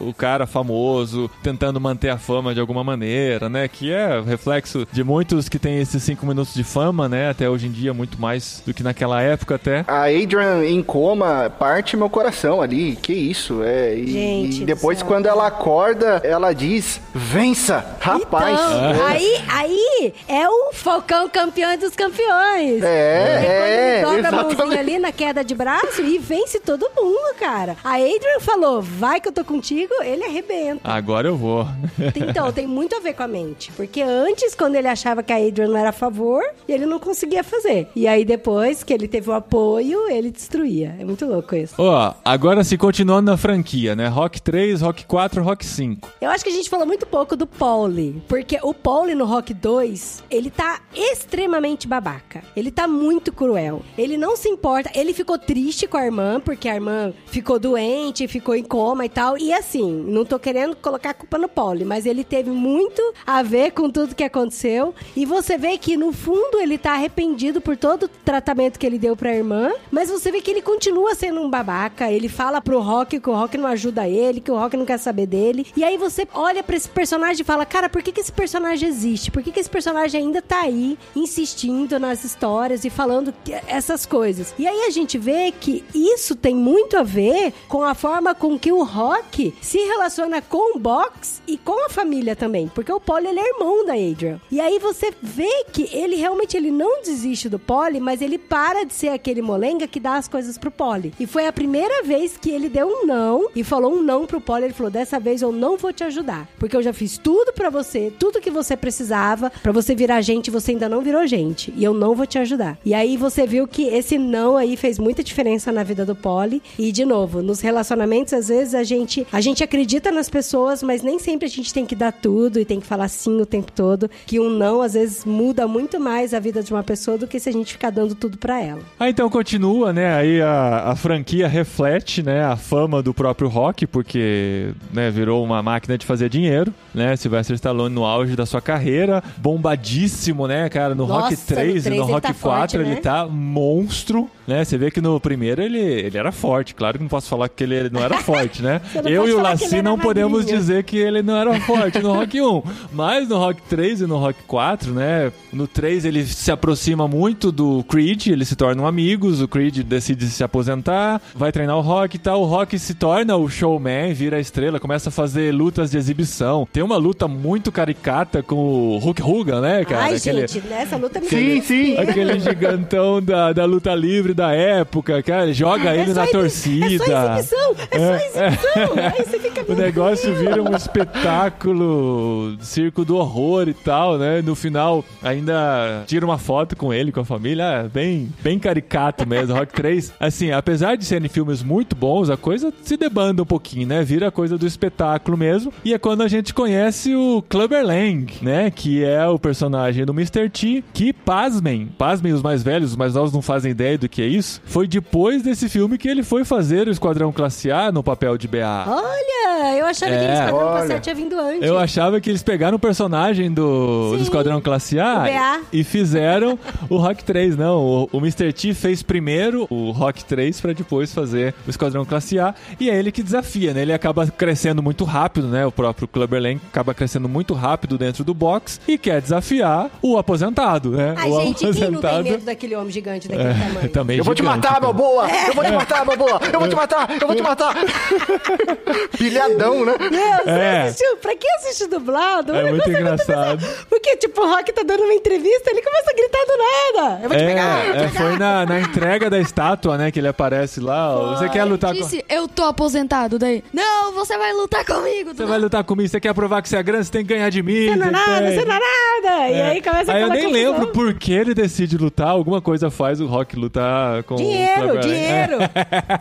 o cara famoso tentando manter a fama de alguma maneira, né? Que é reflexo de muitos que têm esses 5 minutos de fama, né? Até hoje em dia, muito mais do que naquela época até. A Adrian em coma parte meu coração ali. Que isso? É, e, Gente e depois, quando ela acorda, ela diz: Vença! Rapaz! Então, aí, aí é o Falcão campeão dos campeões. É, É quando ele dobra a exatamente. mãozinha ali na queda de braço e vence todo mundo, cara. A Adrian falou, vai que eu tô contigo, ele arrebenta. Agora eu vou. Então, tem muito a ver com a mente. Porque antes, quando ele achava que a Adrian não era a favor, ele não conseguia fazer. E aí, depois que ele teve o apoio, ele destruía. É muito louco isso. Ó, agora se continuando na franquia, né? Rock 3, Rock 4, Rock 5. Eu acho que a gente falou muito pouco do Pauli. Porque o Pauli no Rock 2, box, ele tá extremamente babaca. Ele tá muito cruel. Ele não se importa. Ele ficou triste com a irmã, porque a irmã ficou doente, ficou em coma e tal. E assim, não tô querendo colocar a culpa no Polly, mas ele teve muito a ver com tudo que aconteceu. E você vê que, no fundo, ele tá arrependido por todo o tratamento que ele deu pra irmã. Mas você vê que ele continua sendo um babaca. Ele fala pro Rock que o Rock não ajuda ele, que o Rock não quer saber dele. E aí você olha pra esse personagem e fala: Cara, por que, que esse personagem existe? Por que, que esse personagem ainda tá aí, insistindo nas histórias e falando essas coisas? E aí a gente vê que isso tem muito a ver com a forma com que o Rock se relaciona com o Box e com a família também. Porque o Polly é irmão da Adrian. E aí você vê que ele realmente ele não desiste do Polly, mas ele para de ser aquele molenga que dá as coisas pro Polly. E foi a primeira vez que ele deu um não e falou um não pro Polly. Ele falou: dessa vez eu não vou te ajudar. Porque eu já fiz tudo pra você, tudo que você precisava pra você virar gente, você ainda não virou gente. E eu não vou te ajudar. E aí você viu que esse não aí fez muita diferença na vida do Polly. E de novo, nos relacionamentos, às vezes a gente, a gente acredita nas pessoas, mas nem sempre a gente tem que dar tudo e tem que falar sim o tempo todo. Que um não, às vezes, muda muito mais a vida de uma pessoa do que se a gente ficar dando tudo pra ela. Ah, então continua, né? Aí a, a franquia reflete, né, a fama do próprio Rock, porque, né, virou uma máquina de fazer dinheiro, né? Sylvester Stallone no auge da sua carreira, bombadíssimo, né, cara, no Nossa, Rock 3 no e no Rock tá 4 forte, ele né? tá monstro, né? Você vê que no primeiro ele, ele era forte, claro que não posso falar que ele não era forte, né? Eu e o Laci não podemos dizer que ele não era forte no Rock 1, mas no Rock 3 e no Rock 4, né? No 3 ele se aproxima muito do Creed, eles se tornam amigos, o Creed decide se aposentar, vai treinar o Rock e tal, o Rock se torna o showman, vira a estrela, começa a fazer lutas de exibição. Tem uma luta muito caricata com o Hulk Hogan, né, cara? Ai, Aquele- gente, nessa luta me Sim, sim. Aquele gigantão da, da luta livre da época, cara, ele joga ele É só na torcida. É só exibição, é só exibição. Aí você fica O negócio vira um espetáculo, circo do horror e tal, né? No final, ainda tira uma foto com ele, com a família. É bem, bem caricato mesmo. Rock 3, assim, apesar de serem filmes muito bons, a coisa se debanda um pouquinho, né? Vira a coisa do espetáculo mesmo. E é quando a gente conhece o Clubber Lang, né? Que é o personagem do Mr. T, que, pasmem, pasmem os mais velhos, os mais novos não fazem ideia do que é isso. Foi depois desse filme que ele foi fazer o Esquadrão Classe A no papel de BA. Olha, eu achava que É. eles Esquadrão Olha. Classe A tinha vindo antes. Eu achava que eles pegaram o personagem do, do. Esquadrão Classe A e fizeram o Rock 3. Não, o, o Mr. T fez primeiro o Rock 3 pra depois fazer o Esquadrão Classe A. E é ele que desafia, né? Ele acaba crescendo muito rápido, né? O próprio Clubber Lang acaba crescendo muito rápido dentro do box e quer desafiar o aposentado, né? Ai, o gente, quem não tem medo daquele homem gigante daquele é, tamanho? também Eu vou te gigante, matar, cara. Balboa! Eu vou te matar, Balboa! Eu vou te matar! Eu vou te matar! Pilhadão, né? Meu, você É. assistiu? Pra quem assiste dublado? o É muito engraçado. Porque, tipo, o Rock tá dando uma entrevista, ele começa a gritar do nada. Eu vou te pegar, eu vou É, te é, pegar. foi na, na entrega da estátua, né? Que ele aparece lá. ó, Você quer lutar com. Disse, eu tô aposentado daí. Não, você vai lutar comigo. Você vai lutar comigo, você quer provar que você é grande, você tem que ganhar de mim. Você não é nada, você não é nada. E É. aí começa Aí eu nem confusão. lembro por que ele decide lutar. Alguma coisa faz o Rock lutar com o Dinheiro, dinheiro.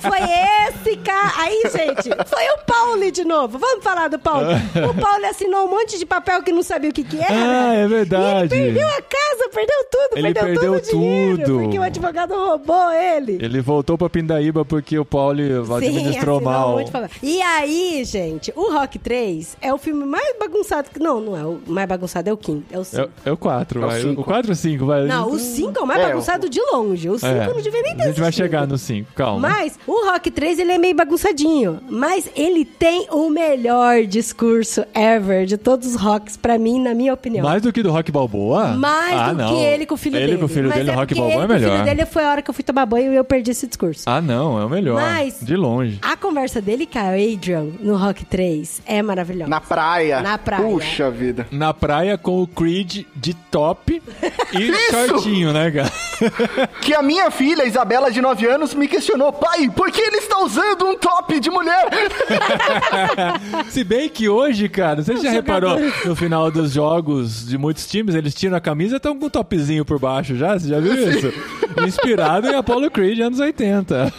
Foi esse cara. Aí, gente, foi o Pauli de novo. Vamos falar do Pauli. O Pauli assinou um monte de papel que não sabia o que, que era. Ah, é verdade. E ele perdeu a casa, perdeu tudo, Ele perdeu, perdeu todo o dinheiro. tudo. Porque o advogado roubou ele. Ele voltou pra Pindaíba porque o Paulo administrou um mal. papel. E aí, gente, o Rock 3 é o filme mais bagunçado. que Não, não é o mais bagunçado, é o quinto. É o 5. É, é o 4, É o vai. cinco. O 4 ou 5, vai. Não, o 5 é o mais É, bagunçado de longe. O 5 É. não devia nem ter A gente vai chegar no 5, calma. Mas o Rock 3 ele é meio bagunçadinho, mas ele tem o melhor discurso ever de todos os rocks pra mim, na minha opinião. Mais do que do Rock Balboa? Mais ah, do não. que ele com o filho ele dele. com o filho Mas dele, é o Rock Balboa é ele com o melhor. filho dele foi a hora que eu fui tomar banho e eu perdi esse discurso. Ah, não, é o melhor. Mas- De longe. A conversa dele com a Adrian no Rock 3 é maravilhosa. Na praia. Na praia. Puxa vida. Na praia com o Creed de top e shortinho, né, cara? que a minha filha, Isabela, de 9 anos, me questionou: pai, por que ele está usando um top de mulher? Se bem que hoje, cara, você já reparou no final dos jogos de muitos times, eles tiram a camisa e estão com um topzinho por baixo já? Você já viu isso? Inspirado em Apollo Creed anos 80.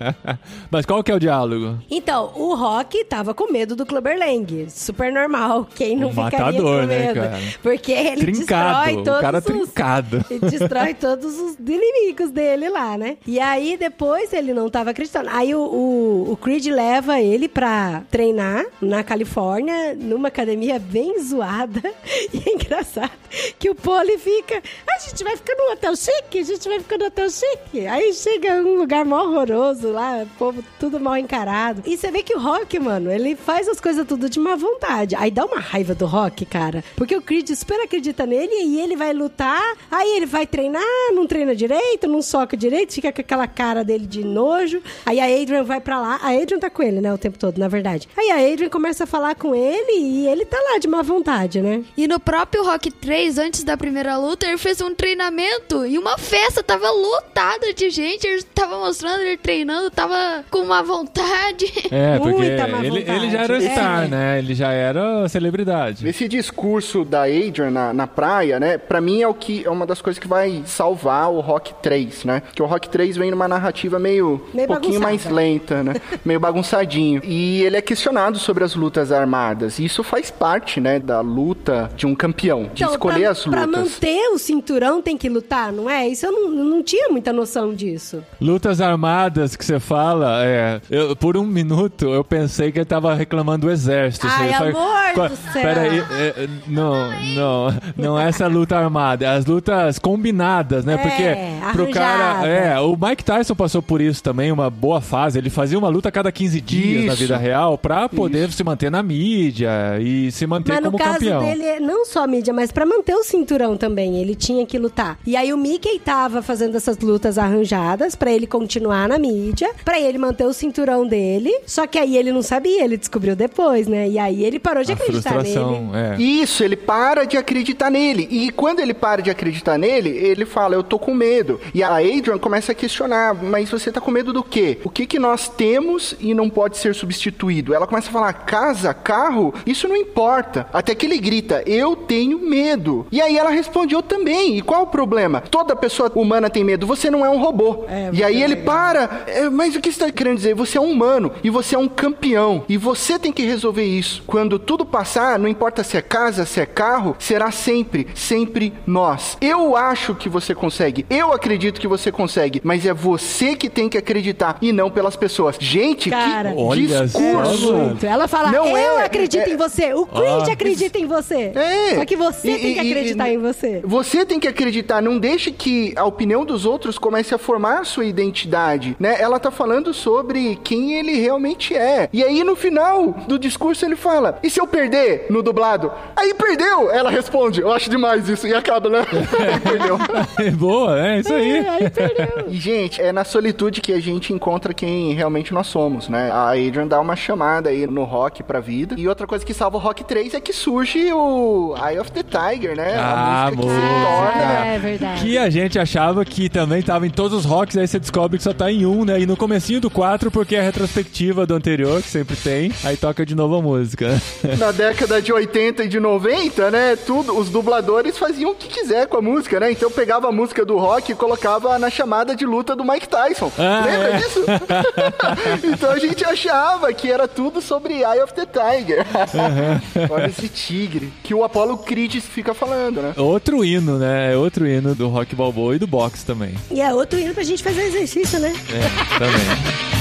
Mas qual que é o diálogo? Então, o Rock tava com medo do Clubber Lang. Super normal. Quem não Um ficaria matador, com né, medo? cara? Porque ele Trincado, destrói o todos cara os... trincado. Ele destrói todos os inimigos dele lá, né? E aí, depois, ele não tava acreditando. Aí, o, o, o Creed leva ele pra treinar na Califórnia, numa academia bem zoada. E é engraçado que o Poli fica... A gente vai ficar num hotel chique? A gente vai ficar no hotel chique? Aí chega um lugar mó horroroso lá, o povo tudo mal encarado. E você vê que o Rock, mano, ele faz as coisas tudo de má vontade. Aí dá uma raiva do Rock, cara. Porque o Creed super acredita nele e ele vai lutar. Aí ele vai treinar, não treina direito, não soca direito, fica com aquela cara dele de nojo. Aí a Adrian vai pra lá. A Adrian tá com ele, né, o tempo todo, na verdade. Aí a Adrian começa a falar com ele e ele tá lá de má vontade, né? E no próprio Rock 3, antes da primeira luta, ele fez um treinamento e uma festa tava lotada de gente. Ele tava mostrando ele treinando, tava com uma vontade. É, porque Muita má ele, vontade. ele já era É. star, né? Ele já era celebridade. Esse discurso da Adrian na, na praia, né? Pra mim é o que é uma das coisas que vai salvar o Rock 3, né? Que o Rock 3 vem numa narrativa meio, Meio um pouquinho mais bagunçada. lenta, né? meio bagunçadinho. E ele é questionado sobre as lutas armadas. E isso faz parte, né, da luta de um campeão, de escolher pra, as pra lutas. manter o cinturão tem que lutar, não é? Isso eu não, não tinha muita noção disso. Lutas armadas que você fala, é. eu- por um minuto eu pensei que ele tava reclamando do exército. Ai, Ele amor "Qual- do céu." Peraí, é, é, não, não, não é essa luta armada, é as lutas combinadas, né? É, Porque pro cara. É, o Mike Tyson passou por isso também, uma boa fase. Ele fazia uma luta a cada 15 dias na Isso. vida real pra poder se manter na mídia e se manter Mas no como caso campeão. dele, não só a mídia, mas pra manter o cinturão também, ele tinha que lutar. E aí o Mickey tava fazendo essas lutas arranjadas pra ele continuar na mídia, pra ele manter o cinturão dele. Só que aí ele não sabia, ele descobriu depois, né? E aí ele parou de A acreditar nele. é. Isso, ele para de acreditar nele. E quando ele para de acreditar nele, ele fala, eu tô com medo. E a Adrian começa a questionar, mas você tá com medo do quê? O que que nós temos e não pode ser substituído? Ela começa a falar, casa, carro, isso não importa. Até que ele grita, eu tenho medo. E aí ela responde, eu também. E qual o problema? Toda pessoa humana tem medo, você não é um robô. É, e aí muito ele legal. para, "É, mas o que você está querendo dizer? Você é um humano e você é um campeão. E você tem que resolver isso. Quando tudo passar, não importa se é casa, se é carro, será sempre, sempre nós. Eu acho que você consegue. Eu acredito que você consegue. Mas é você que tem que acreditar e não pelas pessoas. Gente, Cara, que discurso! Mano. Ela fala, Não eu é- acredito é- em você. O Creed Ah. acredita em você. É. Só que você E- tem que acreditar e- em você. Você tem que acreditar, não deixe que a opinião dos outros comece a formar a sua identidade, né? Ela tá falando sobre quem ele realmente é. E aí no final do discurso ele fala: "E se eu perder no dublado?" Aí perdeu, ela responde. Eu acho demais isso e acaba, né? perdeu. Boa, é isso aí. Aí perdeu. E gente, é na solitude que a gente encontra quem realmente nós somos, né? A Adrian dá uma chamada aí no rock pra vida. E outra coisa que salva o Rock 3 é que surge o Eye of the Tiger, né? Ah, a música que se torna É verdade. Que a gente achava que também tava em todos os rocks, aí você descobre que só tá em um, né? E no comecinho do 4, porque é a retrospectiva do anterior, que sempre tem, aí toca de novo a música. na década de 80 e de 90, né? Tudo, os dubladores faziam o que quiser com a música, né? Então pegava a música do rock e colocava na chamada de luta do Mike Tyson. Ah, Lembra é. disso? então a gente achava que era tudo sobre Eye of the Tiger. Olha esse tigre que o Apollo Creed fica falando, né? Outro hino, né? É outro hino do rock balboa e do boxe também. E é outro hino pra gente fazer exercício, né? É, também.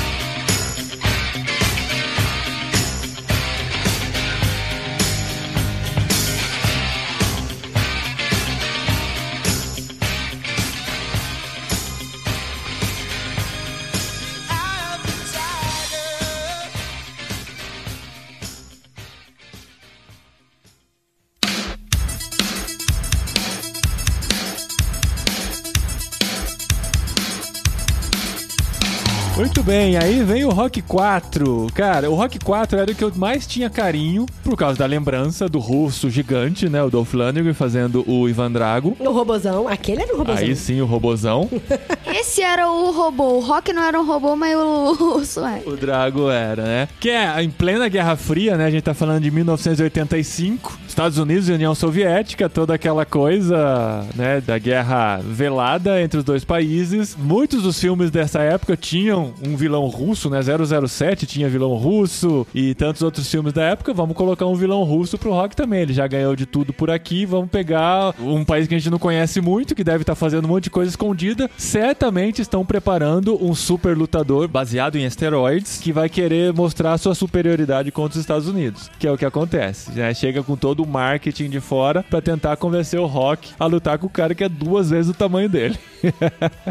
Bem, aí vem o Rock 4. Cara, o Rock 4 era o que eu mais tinha carinho por causa da lembrança do russo gigante, né? O Dolph Lundgren fazendo o Ivan Drago. O robozão, aquele era o robozão. Aí sim, o robozão. Esse era o robô. O Rock não era um robô, mas o Russo é. O Drago era, né? Que é em plena Guerra Fria, né? A gente tá falando de 1985. Estados Unidos e União Soviética, toda aquela coisa, né? Da guerra velada entre os dois países. Muitos dos filmes dessa época tinham um vilão russo, né? 007 tinha vilão russo e tantos outros filmes da época. Vamos colocar um vilão russo pro Rock também. Ele já ganhou de tudo por aqui. Vamos pegar um país que a gente não conhece muito, que deve estar fazendo um monte de coisa escondida. Certamente estão preparando um super lutador baseado em esteroides que vai querer mostrar sua superioridade contra os Estados Unidos, que é o que acontece. Né? Chega com todo o marketing de fora para tentar convencer o Rock a lutar com o cara que é duas vezes o tamanho dele.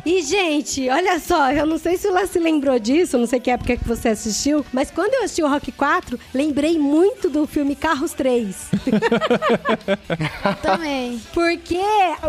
E, gente, olha só, eu não sei se o Lá se lembrou disso, não sei que época que você assistiu, mas quando eu assisti o Rock 4, lembrei muito do filme Carros 3. Também. Porque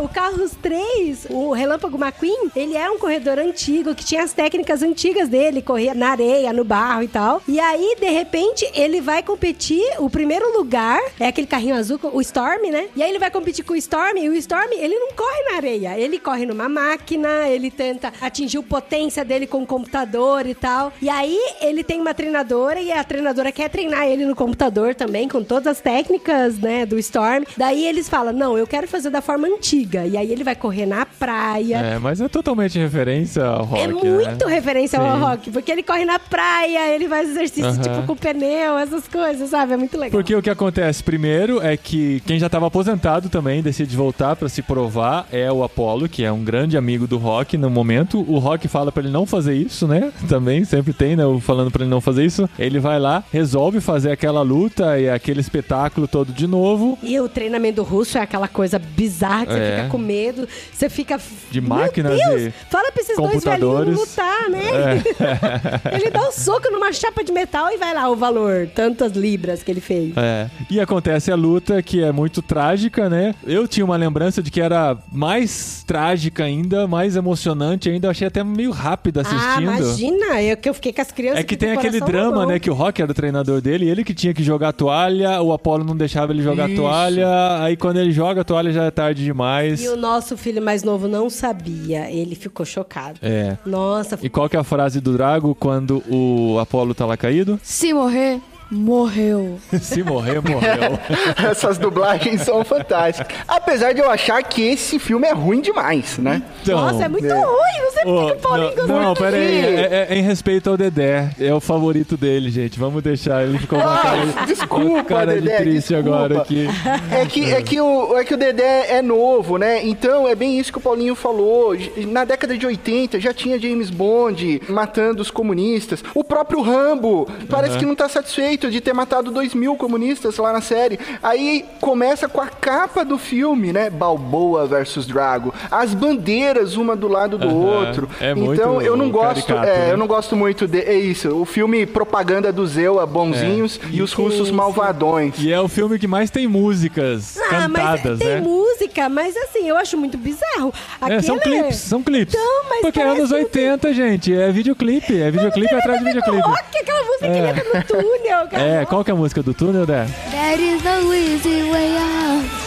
o Carros 3, o Relâmpago McQueen, ele é um corredor antigo que tinha as técnicas antigas dele, corria na areia, no barro e tal. E aí, de repente, ele vai competir, o primeiro lugar é aquele carrinho azul, o Storm, né? E aí ele vai competir com o Storm, e o Storm, ele não corre na areia, ele corre numa máquina, ele tenta atingir a potência dele com o computador e tal. E aí ele tem uma treinadora e a treinadora quer treinar ele no computador também, com todas as técnicas, né, do Storm. Daí eles falam: "Não, eu quero fazer da forma antiga". E aí ele vai correr na praia. É, mas é totalmente referência ao Rock, É muito né? referência ao Sim. rock, porque ele corre na praia, ele faz exercício Aham. tipo com pneu, essas coisas, sabe? É muito legal. Porque o que acontece primeiro é que quem já estava aposentado também decide voltar para se provar é o Apollo, que é um grande amigo do Rock no momento. O Rock fala para ele não fazer isso, né? Também sempre tem, né? o Falando para ele não fazer isso. Ele vai lá, resolve fazer aquela luta e aquele espetáculo todo de novo. E o treinamento russo é aquela coisa bizarra que você É. fica com medo, você fica. De Meu máquinas Deus, e Fala pra esses dois velhinhos lutar, né? ele dá um soco numa chapa de metal e vai lá o valor, tantas libras que ele fez. É. E acontece a luta que é muito trágica, né? Eu tinha uma lembrança de que era mais trágica ainda, mais emocionante ainda. Eu achei até meio rápida Ah, assistindo. Imagina, eu que eu fiquei com as crianças. É que tem o aquele drama, né? Que o Rock era o treinador dele, ele que tinha que jogar a toalha, o Apollo não deixava ele jogar Isso. a toalha, aí quando ele joga a toalha já é tarde demais. E o nosso filho mais novo não sabia, ele ficou chocado. É. Nossa, E qual que é a frase do Drago quando o Apollo tá lá caído? Se morrer, morreu. Se morrer, morreu. Essas dublagens são fantásticas. Apesar de eu achar que esse filme é ruim demais, né? Então, nossa, é muito é. ruim, não sei Ô, por que o Paulinho não, não, pera aí. quê? É, é em respeito ao Dedé. É o favorito dele, gente. Vamos deixar. Ele ficou com uma cara, Ah, desculpa, cara Dedé, de triste desculpa. agora aqui. É que, é, que o, é que o Dedé é novo, né? Então é bem isso que o Paulinho falou. Na década de 80 já tinha James Bond matando os comunistas. O próprio Rambo parece que não tá satisfeito de ter matado dois mil comunistas lá na série. Aí começa com a capa do filme, né? Balboa versus Drago. As bandeiras uma do lado do Aham. outro. É muito então eu não gosto, caricato, é, né? eu não gosto muito de é isso. O filme propaganda do Zewa bonzinhos e os russos Isso. malvadões. E é o filme que mais tem músicas Ah, mas cantadas, tem né? música, mas assim, eu acho muito bizarro. É, são Aquele- clipes, são clipes. Então, mas Porque é anos que não 80, gente. É videoclipe. É videoclipe atrás de videoclipe. Rock, aquela música que entra no túnel, cara. É, qual que é a música do túnel, né? There is no easy way out.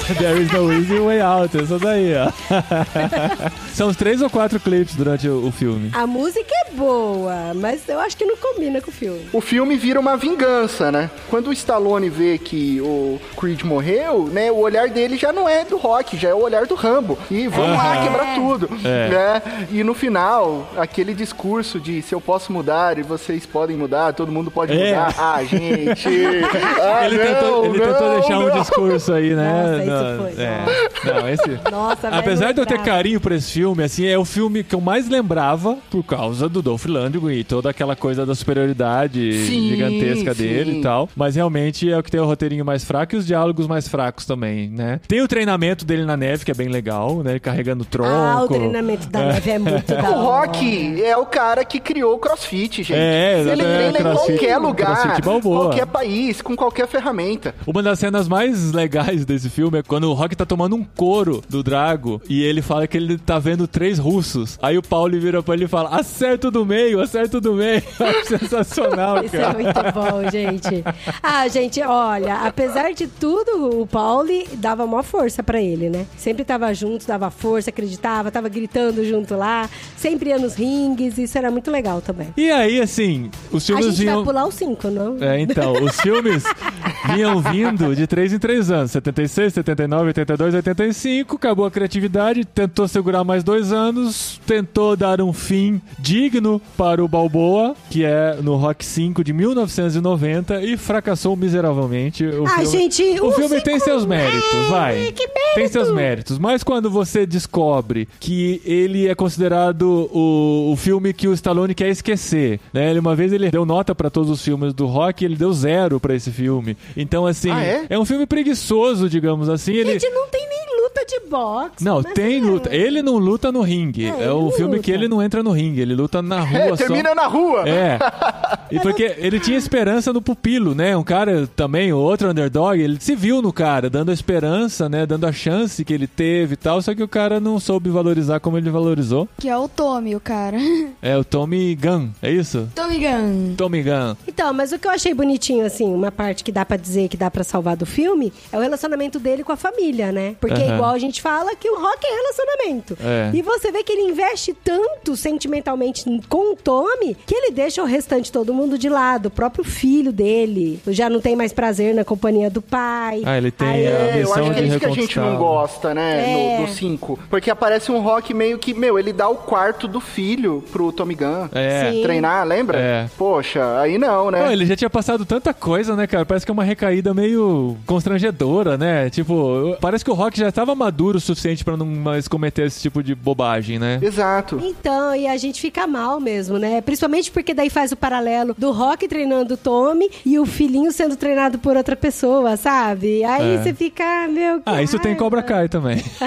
There is no easy way out. Essa daí, ó. São os três ou quatro clipes durante o, o filme. A música é boa, mas eu acho que não combina com o filme. o filme vira uma vingança, né? Quando o Stallone vê que o Creed morreu, né? O olhar dele já não é do Rock, já é o olhar do Rambo. E vamos lá quebrar tudo, É. né? E no final, aquele discurso de se eu posso mudar e vocês podem mudar, todo mundo pode É. mudar. Ah, gente! Ah, ele não, tentou, ele tentou não, deixar um não. discurso aí, né? Nossa, isso Não, foi, é. Não, esse. Nossa, Apesar de eu ter carinho por esse filme, assim, é o filme que eu mais lembrava por causa do Dolph Lundgren e toda aquela coisa da superioridade Sim, gigantesca sim. dele e tal. Mas realmente é o que tem o roteirinho mais fraco e os diálogos mais fracos também, né? Tem o treinamento dele na neve, que é bem legal, né? Ele carregando tronco. Ah, o treinamento da neve é muito da O. Rock é o cara que criou o CrossFit, gente. É, Ele treina em crossfit- qualquer lugar, crossfit Balboa. Qualquer país, com qualquer ferramenta. Uma das cenas mais legais desse filme é quando o Rock tá tomando um couro do Drago e ele fala que ele tá vendo três russos. Aí o Paulo vira pra ele e fala: acerta acerta o do meio, acerta o do meio. Acho sensacional, Isso é cara. muito bom, gente. Ah, gente, olha, apesar de tudo, o Pauli dava maior força pra ele, né? Sempre tava junto, dava força, acreditava, tava gritando junto lá, sempre ia nos ringues, isso era muito legal também. E aí, assim, os A filmes gente vinham. vai pular os cinco, não? É, então, os filmes vinham vindo de 3 em 3 anos. 76, 79, 82, 85. Acabou a criatividade, tentou segurar mais dois anos, tentou dar um fim digno para o Balboa, que é no Rock 5 de 1990, e fracassou miseravelmente. O Ah, filme, gente, o o filme tem seus méritos, É, vai. que mérito! Tem seus méritos. Mas quando você descobre que ele é considerado o, o filme que o Stallone quer esquecer, né? Ele, uma vez ele deu nota pra todos os filmes do Rock, ele deu zero pra esse filme. Então, assim, Ah, é? um filme preguiçoso, digamos assim. Ele... Gente, não tem nem luta de boxe. Não, tem é. luta. Ele não luta no ringue. É, É, filme luta. que ele não entra no ringue. Ele luta na rua É, só. termina na rua. É. E porque ele tinha esperança no pupilo, né? Um cara também, outro underdog, ele se viu no cara, dando a esperança, né? Dando a chance que ele teve e tal, só que o cara não soube valorizar como ele valorizou. Que é o Tommy, o cara. É o Tommy Gunn, é isso? Tommy Gunn. Tommy Gunn. Então, mas o que eu achei bonitinho, assim, uma parte que dá pra dizer que dá pra salvar do filme é o relacionamento dele com a família, né? Porque Aham. Igual a gente fala que o rock é relacionamento. É. E você vê que ele investe tanto sentimentalmente com o Tommy que ele deixa o restante todo mundo de lado. O próprio filho dele já não tem mais prazer na companhia do pai. Ah, ele tem Aí- a É, eu acho que é isso que a gente não gosta, né? É. No, 5. Porque aparece um rock meio que, meu, ele dá o quarto do filho pro Tommy Gunn. É. Treinar, lembra? É. Poxa, aí não, né? Não, ele já tinha passado tanta coisa, né, cara? Parece que é uma recaída meio constrangedora, né? Tipo, parece que o Rock já estava maduro o suficiente pra não mais cometer esse tipo de bobagem, né? Exato. Então, e a gente fica mal mesmo, né? Principalmente porque daí faz o paralelo do Rock treinando o Tommy e o filhinho sendo treinado por outra pessoa, sabe? Aí É. você fica, meu. Ah, isso tem. Cobra Kai também.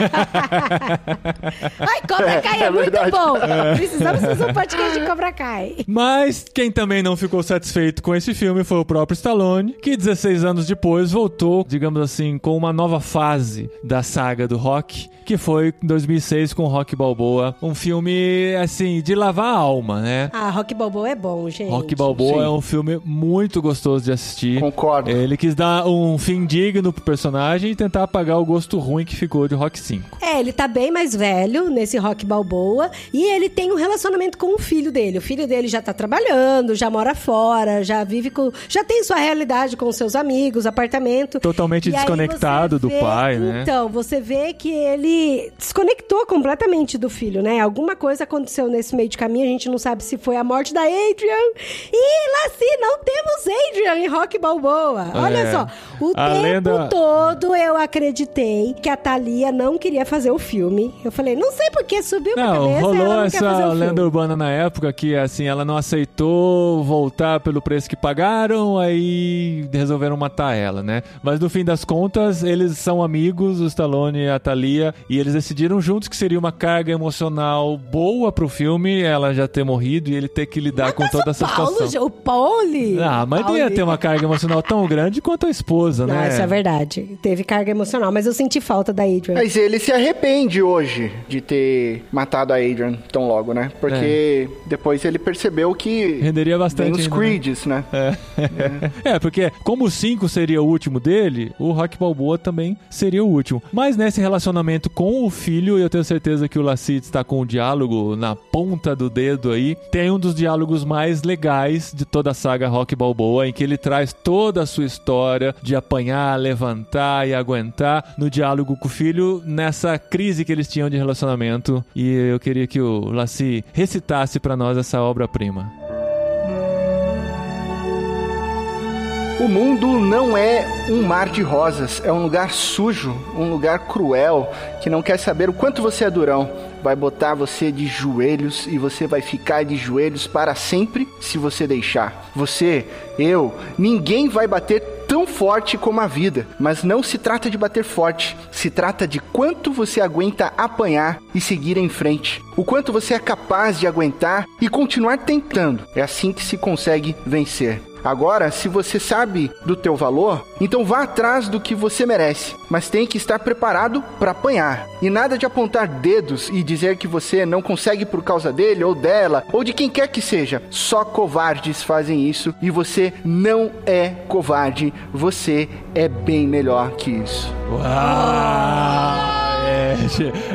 Ai, Cobra Kai é, É muito verdade. bom. Precisamos fazer um podcast de Cobra Kai. Mas quem também não ficou satisfeito com esse filme foi o próprio Stallone, que 16 anos depois voltou, digamos assim, com uma nova fase da saga do rock, que foi em 2006 com Rock Balboa, um filme assim de lavar a alma, né? Ah, Rock Balboa é bom, gente. Rock Balboa Sim. é um filme muito gostoso de assistir. Concordo. Ele quis dar um fim digno pro personagem e tentar apagar o gosto ruim que ficou de Rock 5. É, ele tá bem mais velho nesse Rock Balboa e ele tem um relacionamento com o filho dele. O filho dele já tá trabalhando, já mora fora, já vive com. já tem sua realidade com seus amigos, apartamento. Totalmente E desconectado você do pai, né? Então, você vê que ele desconectou completamente do filho, né? Alguma coisa aconteceu nesse meio de caminho, a gente não sabe se foi a morte da Adrian. E lá sim, não temos Adrian em Rock Balboa. Olha É. só, o A tempo lenda- todo eu acreditei que a Thalia não queria fazer o filme. Eu falei, não sei por que subiu pra Não, cabeça ela rolou não quer fazer essa o lenda filme. urbana na época que, assim, ela não aceitou voltar pelo preço que pagaram, aí resolveram matar ela, né? Mas no fim das contas, eles são amigos, o Stallone e a Thalia, e eles decidiram juntos que seria uma carga emocional boa pro filme, ela já ter morrido e ele ter que lidar com toda essa Paulo, situação. o Pauli. Ah, mas não ia Pauli. ter uma carga emocional tão grande quanto a esposa, Não, né? isso é verdade. Teve carga emocional, mas eu senti falta da Adrian. Mas ele se arrepende hoje de ter matado a Adrian tão logo, né? Porque depois ele percebeu que Renderia bastante vem os né? Creeds, né? É. porque como o 5 seria o último dele, o Rock Balboa também seria o último. Mas nesse relacionamento com o filho, eu tenho certeza que o Lassite está com o diálogo na ponta do dedo aí. Tem um dos diálogos mais legais de toda a saga Rock Balboa, em que ele traz toda a sua história de apanhar, levantar e aguentar no diálogo com o filho, nessa crise que eles tinham de relacionamento. E eu queria que o Lassi recitasse pra nós essa obra-prima. O mundo não é um mar de rosas, é um lugar sujo, um lugar cruel, que não quer saber o quanto você é durão. Vai botar você de joelhos e você vai ficar de joelhos para sempre se você deixar. Você, eu, ninguém vai bater tão forte como a vida. Mas não se trata de bater forte, se trata de quanto você aguenta apanhar e seguir em frente. O quanto você é capaz de aguentar e continuar tentando. É assim que se consegue vencer. Agora, se você sabe do teu valor, então vá atrás do que você merece, mas tem que estar preparado para apanhar. E nada de apontar dedos e dizer que você não consegue por causa dele ou dela ou de quem quer que seja. Só covardes fazem isso e você não é covarde, você é bem melhor que isso. Uau!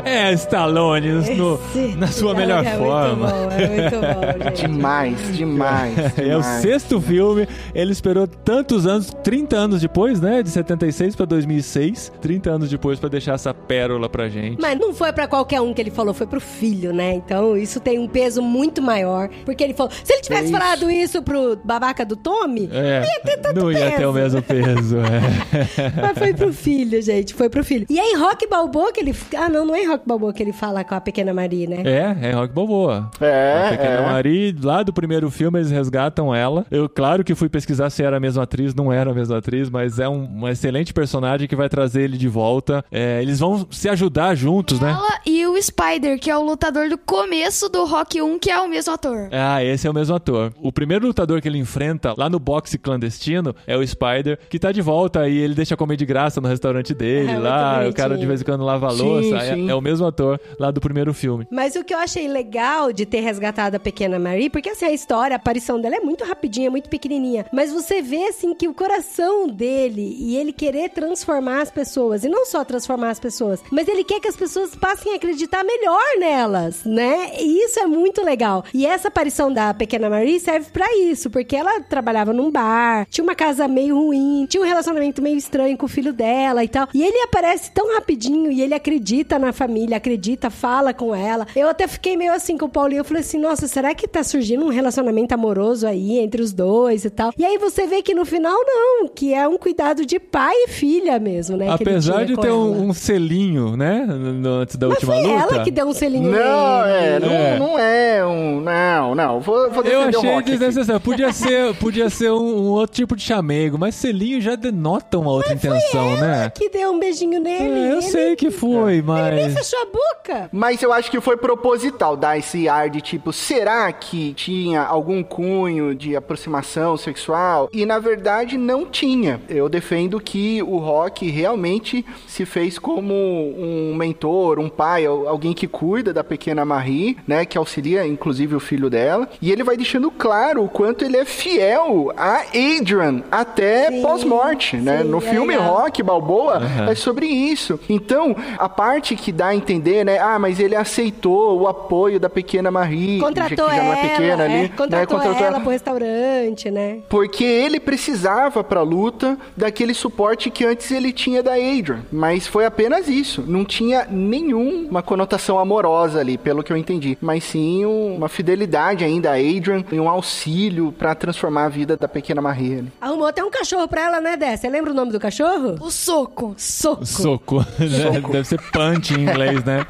É, é Stallone no, na sua melhor é forma. Muito bom, é muito bom, gente. Demais, demais. É o demais. sexto filme, ele esperou tantos anos, 30 anos depois, né? De 76 pra 2006, 30 anos depois pra deixar essa pérola pra gente. Mas não foi pra qualquer um que ele falou, foi pro filho, né? Então isso tem um peso muito maior. Porque ele falou, se ele tivesse isso. falado isso pro babaca do Tommy, É, não ia ter tanto não ia peso. ter o mesmo peso. é. Mas foi pro filho, gente, foi pro filho. E em Rock Balboa que ele... Ah, não, não é em Rock Balboa que ele fala com a pequena Marie, né? É, é Rock Balboa. É, A Pequena é. Marie, lá do primeiro filme, eles resgatam ela. Eu, claro que fui pesquisar se era a mesma atriz, não era a mesma atriz, mas é um, uma excelente personagem que vai trazer ele de volta. É, eles vão se ajudar juntos, né? Ela e o Spider, que é o lutador do começo do Rock 1, que é o mesmo ator. Ah, esse é o mesmo ator. O primeiro lutador que ele enfrenta lá no boxe clandestino é o Spider, que tá de volta e ele deixa comer de graça no restaurante dele É, muito lá. O cara de vez em quando lava a Sim, É-. É, o mesmo ator lá do primeiro filme. Mas o que eu achei legal de ter resgatado a pequena Marie, porque assim, a história, a aparição dela é muito rapidinha, muito pequenininha. Mas você vê, assim, que o coração dele e ele querer transformar as pessoas, e não só transformar as pessoas, mas ele quer que as pessoas passem a acreditar melhor nelas, né? E isso é muito legal. E essa aparição da pequena Marie serve pra isso, porque ela trabalhava num bar, tinha uma casa meio ruim, tinha um relacionamento meio estranho com o filho dela e tal. E ele aparece tão rapidinho e ele acredita na família, acredita, fala com ela. Eu até fiquei meio assim com o Paulinho. Eu falei assim: nossa, será que tá surgindo um relacionamento amoroso aí entre os dois e tal? E aí você vê que no final, não, que é um cuidado de pai e filha mesmo, né? Apesar de ter um, um selinho, né? no- antes da Mas última foi luta. ela que deu um selinho Não, é, nele. não É. não é um. Não, não. Vou, vou Eu achei desnecessário. Podia ser, podia ser um, um outro tipo de chamego, mas selinho já denota uma outra intenção, né? Que deu um beijinho nele. É, eu ele- sei que foi, Ele nem mas. fechou a boca. Mas eu acho que foi proposital dar esse ar de tipo, será que tinha algum cunho de aproximação sexual? E na verdade não tinha. Eu defendo que o Rock realmente se fez como um mentor, um pai, al- alguém que cuida da pequena Marie, né? Que auxilia inclusive o filho dela. E ele vai deixando claro o quanto ele é fiel a Adrian até pós-morte, né? sim, No é filme legal. Rock Balboa Aham. é sobre isso. Então, a parte que dá a entender, né? Ah, mas ele aceitou o apoio da pequena Marie, Contratou que já ela. não é pequena ali, é, né? contratou, Contratou ela pro restaurante, né? porque ele precisava pra luta daquele suporte que antes ele tinha da Adrian, mas foi apenas isso, não tinha nenhuma conotação amorosa ali, pelo que eu entendi, mas sim um- uma fidelidade ainda a Adrian e um auxílio pra transformar a vida da pequena Marie. ali. Arrumou até um cachorro pra ela, né, Dé? Você lembra o nome do cachorro? O soco. Soco. Soco. né? Deve ser punch em inglês, né?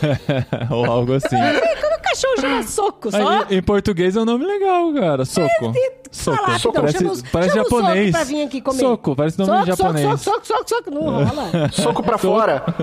Ou algo assim. Como o cachorro chama soco, só? Aí, em português é um nome legal, cara. Soco. Soco. Fala rapidão, Parece, chama os- parece chama o soco japonês. pra vir aqui comer. Soco, parece nome soco, japonês. Soco, soco, soco, soco, soco. Não rola. Soco pra fora.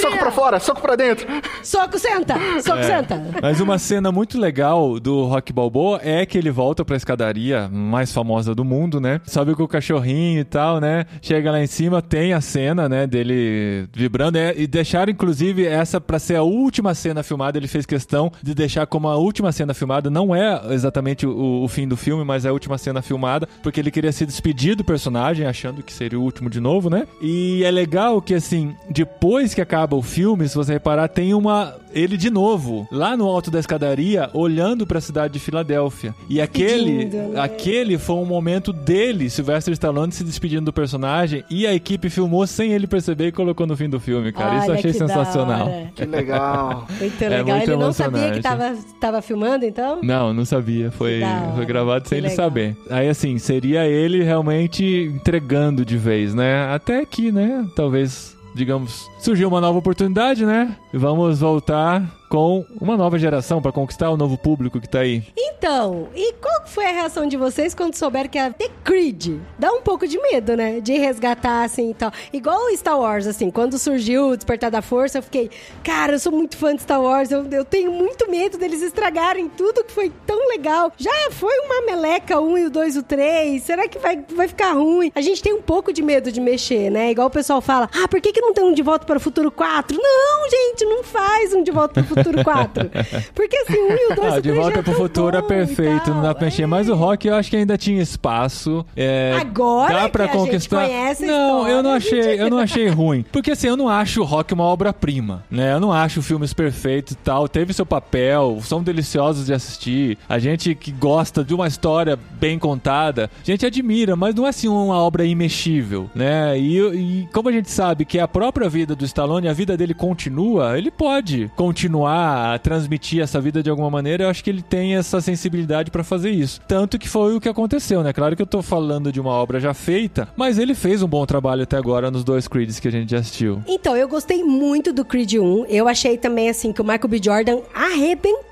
soco pra fora, soco pra dentro. Soco, senta. Soco, É. senta. Mas uma cena muito legal do Rock Balboa é que ele volta pra escadaria mais famosa do mundo, né? Sobe com o cachorrinho e tal, né? Chega lá em cima, tem a cena, né, dele vibrando. É, e deixaram, inclusive, essa pra ser a última cena filmada. Ele fez questão de deixar como a última cena filmada. Não é exatamente o, o fim do filme, mas é a última cena filmada, porque ele queria se despedir do personagem, achando que seria o último de novo, né? E é legal que, assim, depois que acaba o filme, se você reparar, tem uma. Ele de novo, lá no alto da escadaria, olhando pra cidade de Filadélfia. E aquele, né? aquele foi um momento dele, Sylvester Stallone, se despedindo do personagem. E a equipe filmou sem ele perceber e colocou no fim do filme, cara. Isso eu achei que sensacional. Que legal. Muito É legal. muito Ele não sabia que tava, tava filmando, então? Não, não sabia. Foi, foi gravado sem Que ele legal. saber. Aí, assim, seria ele realmente entregando de vez, né? Até que, né? Talvez, digamos, surgiu uma nova oportunidade, né? Vamos voltar com uma nova geração para conquistar o novo público que tá aí. Então, e qual foi a reação de vocês quando souberam que ia ter Creed? Dá um pouco de medo, né? De resgatar, assim, e tal. Igual Star Wars, assim, quando surgiu o Despertar da Força, eu fiquei, cara, eu sou muito fã de Star Wars, eu, eu tenho muito medo deles estragarem tudo que foi tão legal. Já foi uma meleca, um e o dois, o três, será que vai, vai ficar ruim? A gente tem um pouco de medo de mexer, né? Igual o pessoal fala, ah, por que, que não tem um De Volta para o Futuro 4? Não, gente, não faz um De Volta para o Futuro 4. Porque assim, um e o dois, Ah, o de volta pro futuro é perfeito, não dá pra mexer. Mas o rock eu acho que ainda tinha espaço. é, Agora dá que pra conquistar. não, história, eu não achei, gente- eu não achei ruim. Porque assim, eu não acho o rock uma obra-prima, né? Eu não acho filmes perfeitos e tal. Teve seu papel, são deliciosos de assistir. A gente que gosta de uma história bem contada, a gente admira, mas não é assim uma obra imexível, né? E, e como a gente sabe que é a própria vida do Stallone, a vida dele continua, ele pode continuar a transmitir essa vida de alguma maneira. Eu acho que ele tem essa sensibilidade pra fazer isso. Tanto que foi o que aconteceu, né? Claro que eu tô falando de uma obra já feita, mas ele fez um bom trabalho até agora nos dois Creeds que a gente já assistiu. Então, eu gostei muito do Creed 1. Eu achei também, assim, que o Michael B. Jordan arrebentou.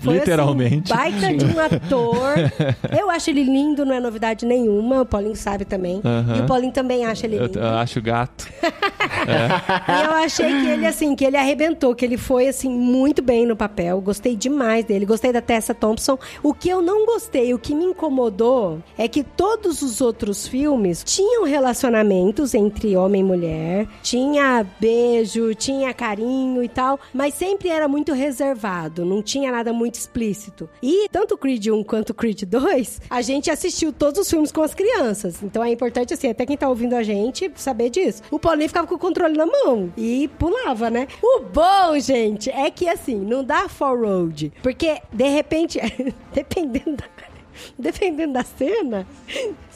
Foi, Literalmente. Assim, baita de um ator. Eu acho ele lindo, não é novidade nenhuma. O Paulinho sabe também. E o Paulinho também acha ele Eu, lindo. eu acho gato. E eu achei que ele, assim, que ele arrebentou, que ele foi, assim, muito bem no papel. Gostei demais dele. Gostei da Tessa Thompson. O que eu não gostei, o que me incomodou, é que todos os outros filmes tinham relacionamentos entre homem e mulher, tinha beijo, tinha carinho e tal, mas sempre era muito reservado, não tinha nada muito explícito. E tanto Creed 1 quanto Creed 2, a gente assistiu todos os filmes com as crianças. Então é importante, assim, até quem tá ouvindo a gente saber disso. O Paulinho ficava com o controle na mão e pulava, né? O bom, gente, é que assim, não dá for road. Porque, de repente, dependendo da. Dependendo da cena,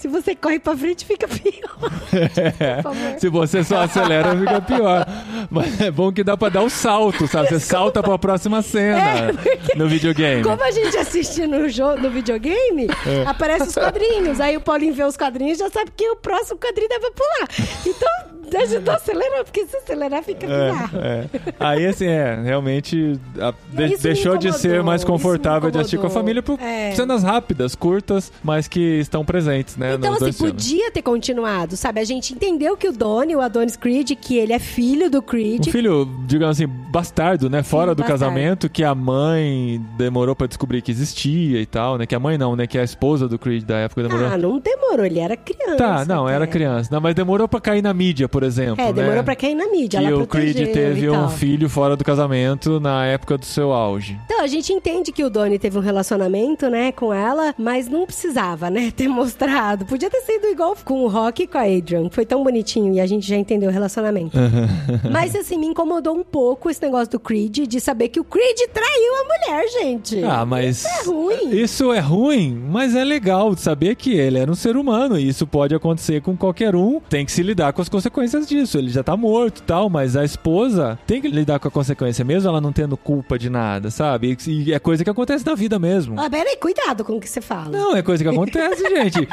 se você corre pra frente, fica pior. Favor. Se você só acelera, fica pior. Mas é bom que dá pra dar o salto, sabe? Você salta pra próxima cena É, no videogame. Como a gente assiste no, jogo, no videogame, É. aparecem os quadrinhos. Aí o Paulinho vê os quadrinhos e já sabe que o próximo quadrinho deve pular. Então, a gente não acelera, porque se acelerar fica bizarro. É. Aí, assim, é, realmente a- de- deixou de ser mais confortável de assistir com a família por É. cenas rápidas, curtas, mas que estão presentes, né? Então, nos assim, podia ter continuado, sabe? A gente entendeu que o Donnie, o Adonis Creed, que ele é filho do Creed. Um filho, digamos assim, bastardo, né? Fora do bastardo. casamento, que a mãe demorou pra descobrir que existia e tal, né? Que a mãe não, né? Que a esposa do Creed da época demorou. Ah, não demorou, ele era criança. Tá, não, até. era criança. Não, mas demorou pra cair na mídia, por exemplo. É, demorou né? pra cair na mídia. Que ela o Creed teve e um filho fora do casamento na época do seu auge. Então, a gente entende que o Donnie teve um relacionamento, né, com ela, mas não precisava, né, ter mostrado. Podia ter sido igual com o Rock e com a Adrian. Foi tão bonitinho e a gente já entendeu o relacionamento. mas, assim, me incomodou um pouco esse negócio do Creed, de saber que o Creed traiu a mulher, gente. Ah, mas. Isso é ruim. Isso é ruim, mas é legal saber que ele era um ser humano e isso pode acontecer com qualquer um. Tem que se lidar com as consequências disso. Ele já tá morto e tal, mas a esposa tem que lidar com a consequência, mesmo ela não tendo culpa de nada, sabe? E e é coisa que acontece na vida mesmo. Ah, peraí, cuidado com o que você fala. Não, é coisa que acontece, gente.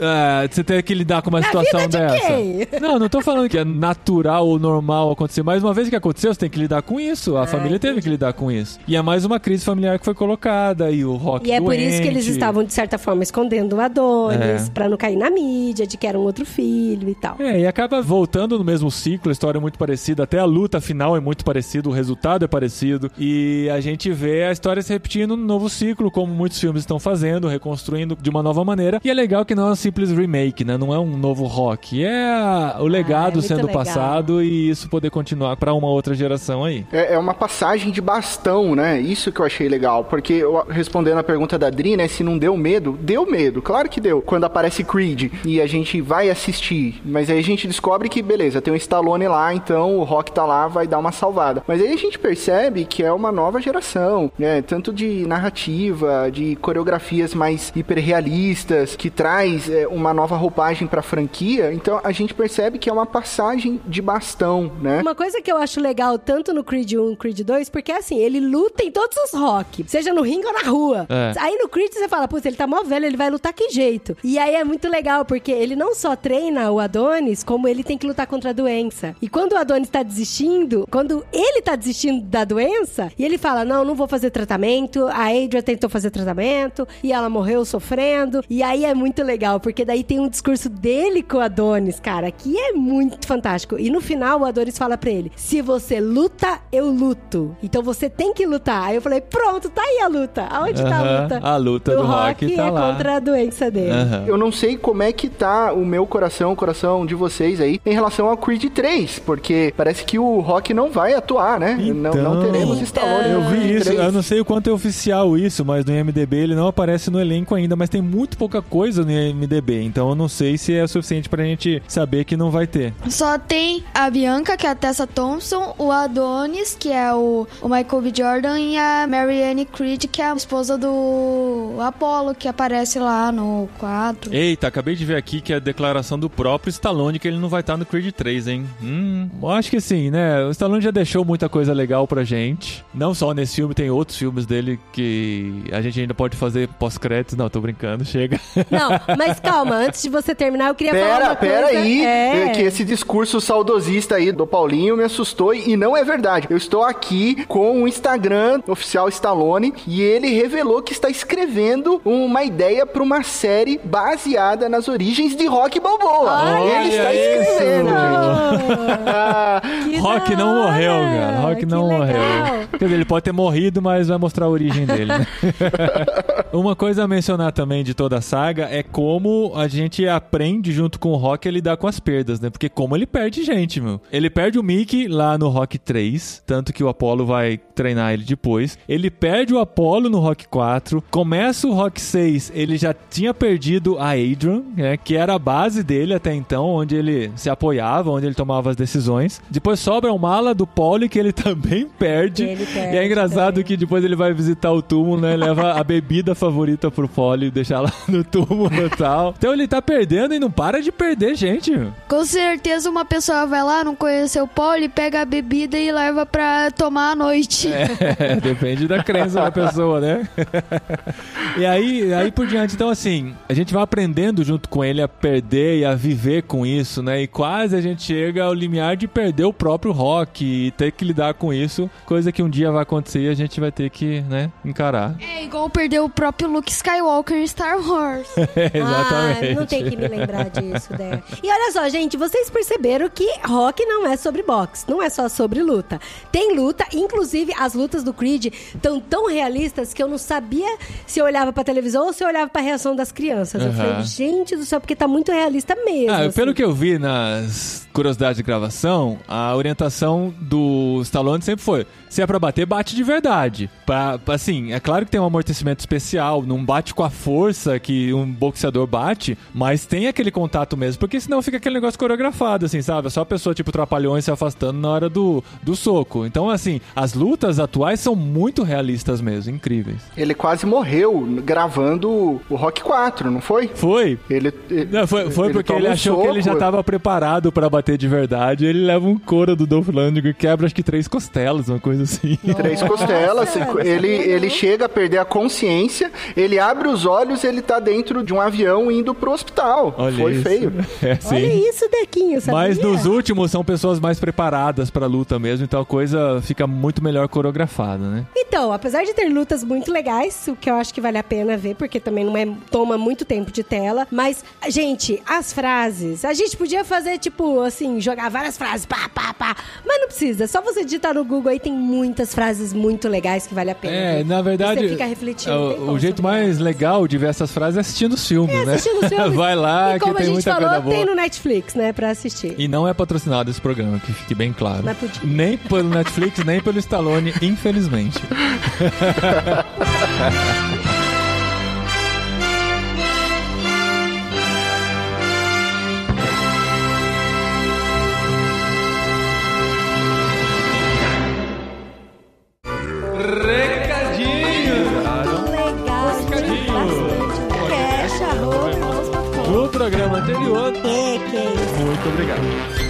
Ah, você tem que lidar com uma Na situação de dessa. quem? Não, não tô falando que é natural ou normal acontecer, mas uma vez que aconteceu, você tem que lidar com isso. A Ah, família teve que lidar com isso. E é mais uma crise familiar que foi colocada e o rock E é por isso que eles doente. estavam, de certa forma, escondendo o Adonis, É. pra não cair na mídia, de que era um outro filho e tal. É, e acaba voltando no mesmo ciclo, a história é muito parecida, até a luta final é muito parecida, o resultado é parecido, e a gente vê a história se repetindo no novo ciclo, como muitos filmes estão fazendo, reconstruindo de uma nova maneira. E é legal que não é um simples remake, né? Não é um novo rock, é o legado Ah, muito sendo legal. passado e isso poder continuar pra uma outra geração aí. É, é uma passagem de bastão, né? Isso que eu achei legal. Porque, eu, respondendo a pergunta da Dri, né? Se não deu medo, deu medo. Claro que deu. Quando aparece Creed e a gente vai assistir. Mas aí a gente descobre que, beleza, tem um Stallone lá, então o Rock tá lá, vai dar uma salvada. Mas aí a gente percebe que é uma nova geração, né? Tanto de narrativa, de coreografias mais hiperrealistas, que traz é, uma nova roupagem pra franquia. Então a gente percebe que é uma passagem de bastão, né? Uma coisa que eu acho legal, tanto no Creed 1 e Creed 2, porque assim, ele luta em todos os rock, seja no ringue ou na rua. É. Aí no Creed você fala, putz, ele tá mó velho, ele vai lutar que jeito. E aí é muito legal, porque ele não só treina o Adonis, como como ele tem que lutar contra a doença. E quando o Adonis tá desistindo, quando ele tá desistindo da doença, e ele fala: Não, não vou fazer tratamento. A Adria tentou fazer tratamento e ela morreu sofrendo. E aí é muito legal, porque daí tem um discurso dele com o Adonis, cara, que é muito fantástico. E no final, o Adonis fala pra ele: Se você luta, eu luto. Então você tem que lutar. Aí eu falei: Pronto, tá aí a luta. Aonde tá a luta? a luta do Rock tá é lá. contra a doença dele. Eu não sei como é que tá o meu coração, o coração de vocês aí, em relação ao Creed 3, porque parece que o Rock não vai atuar, né? não, não Então. teremos Stallone Eu no vi isso, 3. eu não sei o quanto é oficial isso, mas no IMDB ele não aparece no elenco ainda, mas tem muito pouca coisa no IMDB, então eu não sei se é o suficiente pra gente saber que não vai ter. Só tem a Bianca, que é a Tessa Thompson, o Adonis, que é o, o Michael B. Jordan, e a Marianne Creed, que é a esposa do Apollo, que aparece lá no 4. Eita, acabei de ver aqui que é a declaração do próprio Stallone que ele não vai estar no Creed 3, hein? Hum, eu acho que sim, né? O Stallone já deixou muita coisa legal pra gente. Não só nesse filme, tem outros filmes dele que a gente ainda pode fazer pós-créditos. Não, tô brincando, chega. Não, mas calma, antes de você terminar, eu queria falar Pera, uma pera coisa. aí, É. é que esse discurso saudosista aí do Paulinho me assustou e não é verdade. Eu estou aqui com o Instagram oficial Stallone e ele revelou que está escrevendo uma ideia para uma série baseada nas origens de Rock Balboa. Olha ele está isso! escrevendo, gente. Que Rock não morreu, cara. Rock que não legal. morreu. Quer dizer, ele pode ter morrido, mas vai mostrar a origem dele, né? Uma coisa a mencionar também de toda a saga é como a gente aprende junto com o Rock a lidar com as perdas, né? Porque como ele perde gente, meu. Ele perde o Mickey lá no Rock 3, tanto que o Apollo vai treinar ele depois. Ele perde o Apollo no Rock 4. Começa o Rock 6, ele já tinha perdido a Adrian, né? Que era a base dele até então, onde ele se apoiava, onde ele tomava as decisões. Depois sobra o mala do Polly, que ele também perde. Ele perde e é engraçado também. que depois ele vai visitar o túmulo, né? Leva a bebida favorita pro Polly, deixar lá no túmulo e tal. Então ele tá perdendo e não para de perder, gente. Com certeza uma pessoa vai lá, não conheceu o Paulo, e pega a bebida e leva pra tomar à noite. É, depende da crença da pessoa, né? e aí, aí por diante, então assim, a gente vai aprendendo junto com ele a perder e a viver com isso, né? E quase a gente chega ao limiar de perder o próprio rock e ter que lidar com isso, coisa que um dia vai acontecer e a gente vai ter que, né, encarar. É igual perder o próprio Luke Skywalker em Star Wars. Exatamente. Ah, não tem que me lembrar disso, né? E olha só, gente, vocês perceberam que rock não é sobre boxe, não é só sobre luta. Tem luta, inclusive as lutas do Creed estão tão realistas que eu não sabia se eu olhava pra televisão ou se eu olhava pra reação das crianças. Eu Aham. falei, gente do céu, porque tá muito realista mesmo. Ah, assim. pelo que eu vi nas curiosidades de gravação, a orientação do Stallone sempre foi: se é pra bater, bate de verdade. Pra- assim, é claro que tem um amortecimento especial, não bate com a força que um boxeador bate, mas tem aquele contato mesmo, porque senão fica aquele negócio coreografado, assim, sabe? É só a pessoa, tipo, trapalhões se afastando na hora do, do soco. Então, assim, as lutas atuais são muito realistas mesmo, incríveis. ele quase morreu gravando o Rock 4, não foi? Foi, Ele, Não, foi, foi porque toma ele um achou que ele já soco. tava preparado pra bater de verdade. Ele leva um couro do Dolph Lundgren e quebra acho que três costelas, uma coisa assim. Três costelas, ele, ele chega a perder a consciência, ele abre os olhos, ele tá dentro de um avião indo pro hospital. Olha Foi isso. feio. É, Olha isso, Dequinho, sabia? Mas nos últimos são pessoas mais preparadas pra luta mesmo, então a coisa fica muito melhor coreografada, né? Então, apesar de ter lutas muito legais, o que eu acho que vale a pena ver, porque também não é toma muito tempo de tela, mas gente, as frases, a gente podia fazer tipo assim, jogar várias frases, pá, pá, pá, mas não precisa, é só você digitar no Google aí tem muitas frases muito legais que vale a pena. É, ver. na verdade, você fica refletindo. é, o, como o jeito mais legal de ver essas frases é assistindo os filmes, é né? assistindo os filmes. Vai lá, e que como tem a gente muita falou, coisa boa. tem no Netflix, né, pra assistir. E não é patrocinado esse programa, que fique bem claro. Nem pelo Netflix, nem pelo Stallone, infelizmente. programa anterior, É, que é isso. muito obrigado.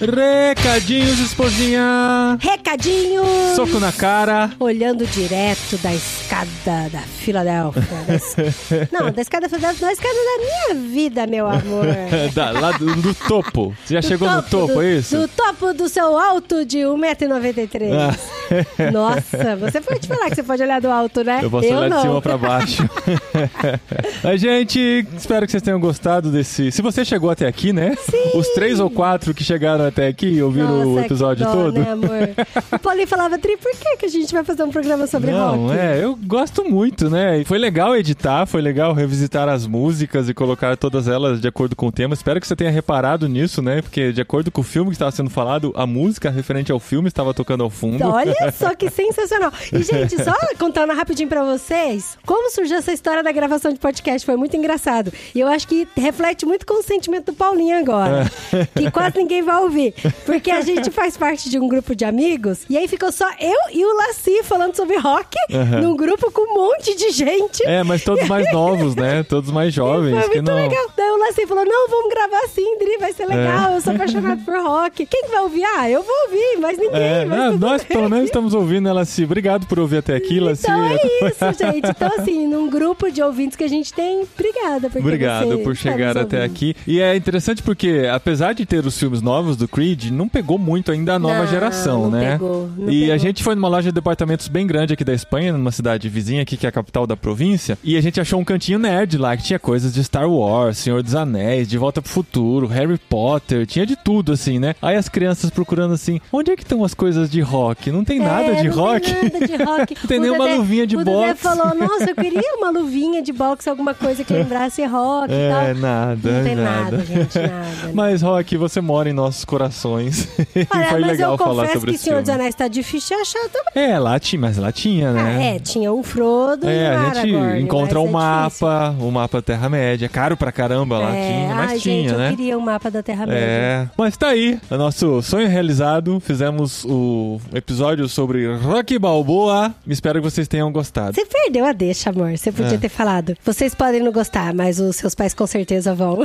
Recadinhos, esposinha! Recadinho! Soco na cara! Olhando direto da escada escada da Filadélfia. Da es- Não, da escada da Filadélfia, da escada da minha vida, meu amor. Da- lá do, do topo. Você já Do chegou no topo, do, é isso? Do topo do seu alto de 1,93m. Ah. Nossa, você pode falar que você pode olhar do alto, né? Eu posso olhar não. de cima pra baixo. Mas, gente, espero que vocês tenham gostado desse. Se você chegou até aqui, né? Os três ou quatro que chegaram até aqui e ouviram o Nossa, episódio que dó, todo. Né, amor? O Paulinho falava, Tri, por que, que a gente vai fazer um programa sobre Não, rock? é, eu gosto muito, né? E foi legal editar, foi legal revisitar as músicas e colocar todas elas de acordo com o tema. Espero que você tenha reparado nisso, né? Porque de acordo com o filme que estava sendo falado, a música referente ao filme estava tocando ao fundo. Olha só que sensacional. E, gente, só contando rapidinho pra vocês, como surgiu essa história da gravação de podcast, foi muito engraçado. E eu acho que reflete muito com o sentimento do Paulinho agora, que quase ninguém vai ouvir. Porque a gente faz parte de um grupo de amigos, e aí ficou só eu e o Laci falando sobre rock, num grupo com um monte de gente. É, mas todos mais novos, né? Todos mais jovens. Foi que muito não... legal. Daí o Laci falou: Não, vamos gravar assim, Dri, vai ser legal. Eu sou apaixonado por rock. Quem que vai ouvir? Ah, eu vou ouvir, mas ninguém. É, mas não, nós bem. pelo menos estamos ouvindo, né, Laci? Obrigado por ouvir até aqui, Laci. Então é isso, gente. Então, assim, num grupo de ouvintes que a gente tem, obrigada. Porque Obrigado por chegar até aqui. E é interessante porque, apesar de ter os filmes novos do Creed, não pegou muito ainda a nova Não, geração, não né? pegou, não e a pegou. gente foi numa loja de departamentos bem grande aqui da Espanha, numa cidade vizinha aqui, que é a capital da província, e a gente achou um cantinho nerd lá, que tinha coisas de Star Wars, Senhor dos Anéis, De Volta pro Futuro, Harry Potter, tinha de tudo, assim, né? Aí as crianças procurando assim, onde é que estão as coisas de rock? Não tem nada É, de não rock? Tem nada de rock. Não tem O nenhuma Dedé- luvinha de o boxe. falou: Nossa, eu queria uma luvinha de boxe, alguma coisa que lembrasse rock e tal. É, nada, Não tem nada. nada, gente, nada. Mas, Rock, você mora em nossos corações. e Olha, foi mas legal eu falar confesso sobre que esse Senhor dos. Anéis tá difícil de achar também. É, lá tinha, mas lá tinha, Ah, né? é, tinha um Frodo É, e um a gente Aragorn, encontra o é difícil. mapa, o mapa Terra-média. Caro pra caramba lá É, tinha, mas ai, tinha, gente, né? eu queria o mapa da Terra-média. É, mas tá aí, o nosso sonho realizado. Fizemos o episódio sobre Rock Balboa. Espero que vocês tenham gostado. Você perdeu a deixa, amor. Você podia É. ter falado. Vocês podem não gostar, mas os seus pais com certeza vão.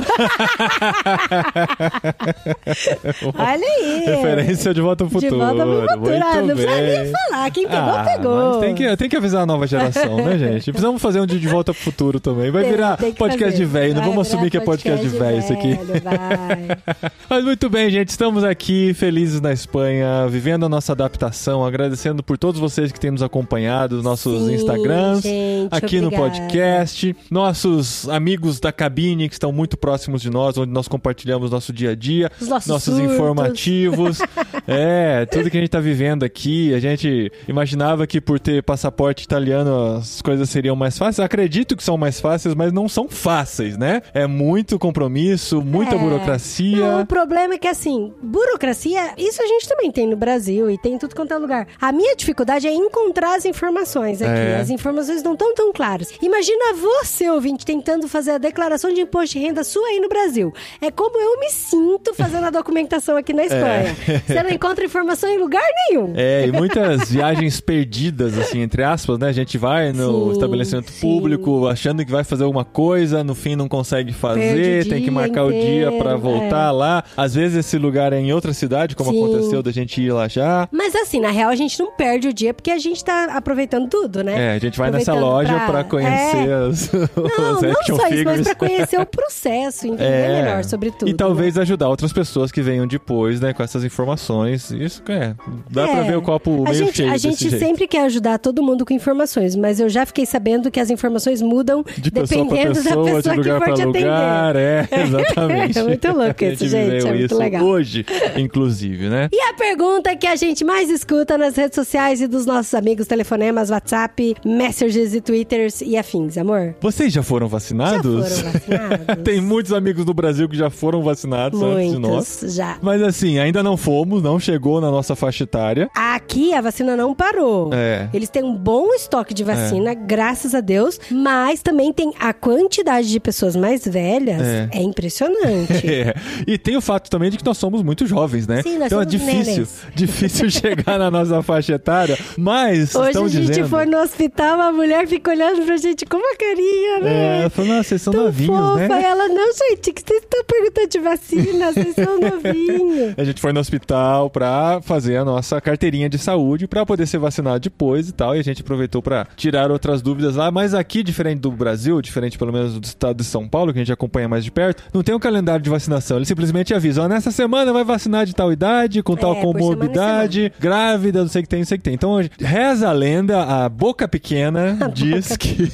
Olha aí. Referência de volta ao De futuro. volta pro futuro. Muito Ah, não precisa bem. nem falar. Quem pegou, Ah, pegou. Tem que, tem que avisar a nova geração, né, gente? Precisamos fazer um de, de volta pro futuro também. Vai Tem- virar tem podcast fazer. de velho. Não vamos assumir que é podcast de velho isso aqui. Vai. Mas muito bem, gente. Estamos aqui felizes na Espanha, vivendo a nossa adaptação, agradecendo por todos vocês que têm nos acompanhado, nos nossos Sim, Instagrams, gente, aqui no obrigada. podcast, nossos amigos da cabine que estão muito próximos de nós, onde nós compartilhamos nosso dia a dia, Os nossos nossos informativos. é, tudo que a gente tá vivendo aqui. A gente imaginava que por ter passaporte italiano as coisas seriam mais fáceis. Acredito que são mais fáceis, mas não são fáceis, né? É muito compromisso, muita É. burocracia. Não, o problema é que, assim, burocracia, isso a gente também tem no Brasil e tem em tudo quanto é lugar. A minha dificuldade é encontrar as informações aqui. É. As informações não estão tão claras. Imagina você, ouvinte, tentando fazer a declaração de imposto de renda sua aí no Brasil. É como eu me sinto fazendo a documentação aqui na Espanha. Você não encontra informação em lugar nenhum. É, e muitas viagens perdidas, assim, entre aspas, né? A gente vai no Sim, estabelecimento sim. público achando que vai fazer alguma coisa, no fim não consegue fazer, tem que marcar o dia inteiro, pra voltar é. lá. Às vezes esse lugar é em outra cidade, como Sim. aconteceu da gente ir lá já. Mas assim, na real, a gente não perde o dia porque a gente tá aproveitando tudo, né? É, a gente vai nessa loja pra, conhecer É. as, Não, os não só isso, mas pra conhecer o processo, entender É. melhor sobre tudo. E talvez né? ajudar outras pessoas que venham depois, né, com essas informações. Isso é. Dá pra É. ver o copo meio a gente, cheio A gente jeito. sempre quer ajudar todo mundo com informações, mas eu já fiquei sabendo que as informações mudam De pessoa dependendo pessoa, da pessoa que for te lugar. É, exatamente. É muito louco isso, gente, é muito isso legal. hoje, inclusive, né? E a pergunta que a gente mais escuta nas redes sociais e dos nossos amigos, telefonemas, WhatsApp, messages e twitters e afins, amor? Vocês já foram Já vacinados? foram vacinados? Tem muitos amigos do Brasil que já foram vacinados antes de nós. Muitos, já. Mas assim, ainda não fomos, não chegou na nossa faixa etária. Aqui a vacina não parou. É. Eles têm um bom estoque de vacina, graças a Deus, mas também tem a quantidade de pessoas mais velhas É. é, impressionante. É. E tem o fato também de que nós somos muito jovens, né? Sim, nós então é difícil, difícil chegar na nossa faixa etária, mas Hoje a gente dizendo... for no hospital, a mulher fica olhando pra gente com uma carinha, né? É, falou, nossa, vocês são Tão novinhos, fofa. né? Ela, não, gente, que vocês estão perguntando de vacina, vocês são novinhos. A gente foi no hospital pra fazer a nossa carteirinha de saúde pra poder ser vacinado depois e tal. E a gente aproveitou pra tirar outras dúvidas lá. Mas aqui, diferente do Brasil, diferente pelo menos do estado de São Paulo, que a gente acompanha mais de perto, não tem um calendário de vacinação. Ele simplesmente avisa: ó, nessa semana vai vacinar de tal idade, com tal É, semana comorbidade, grávida, não sei o que tem, não sei o que tem. Então, reza a lenda, a boca pequena diz que.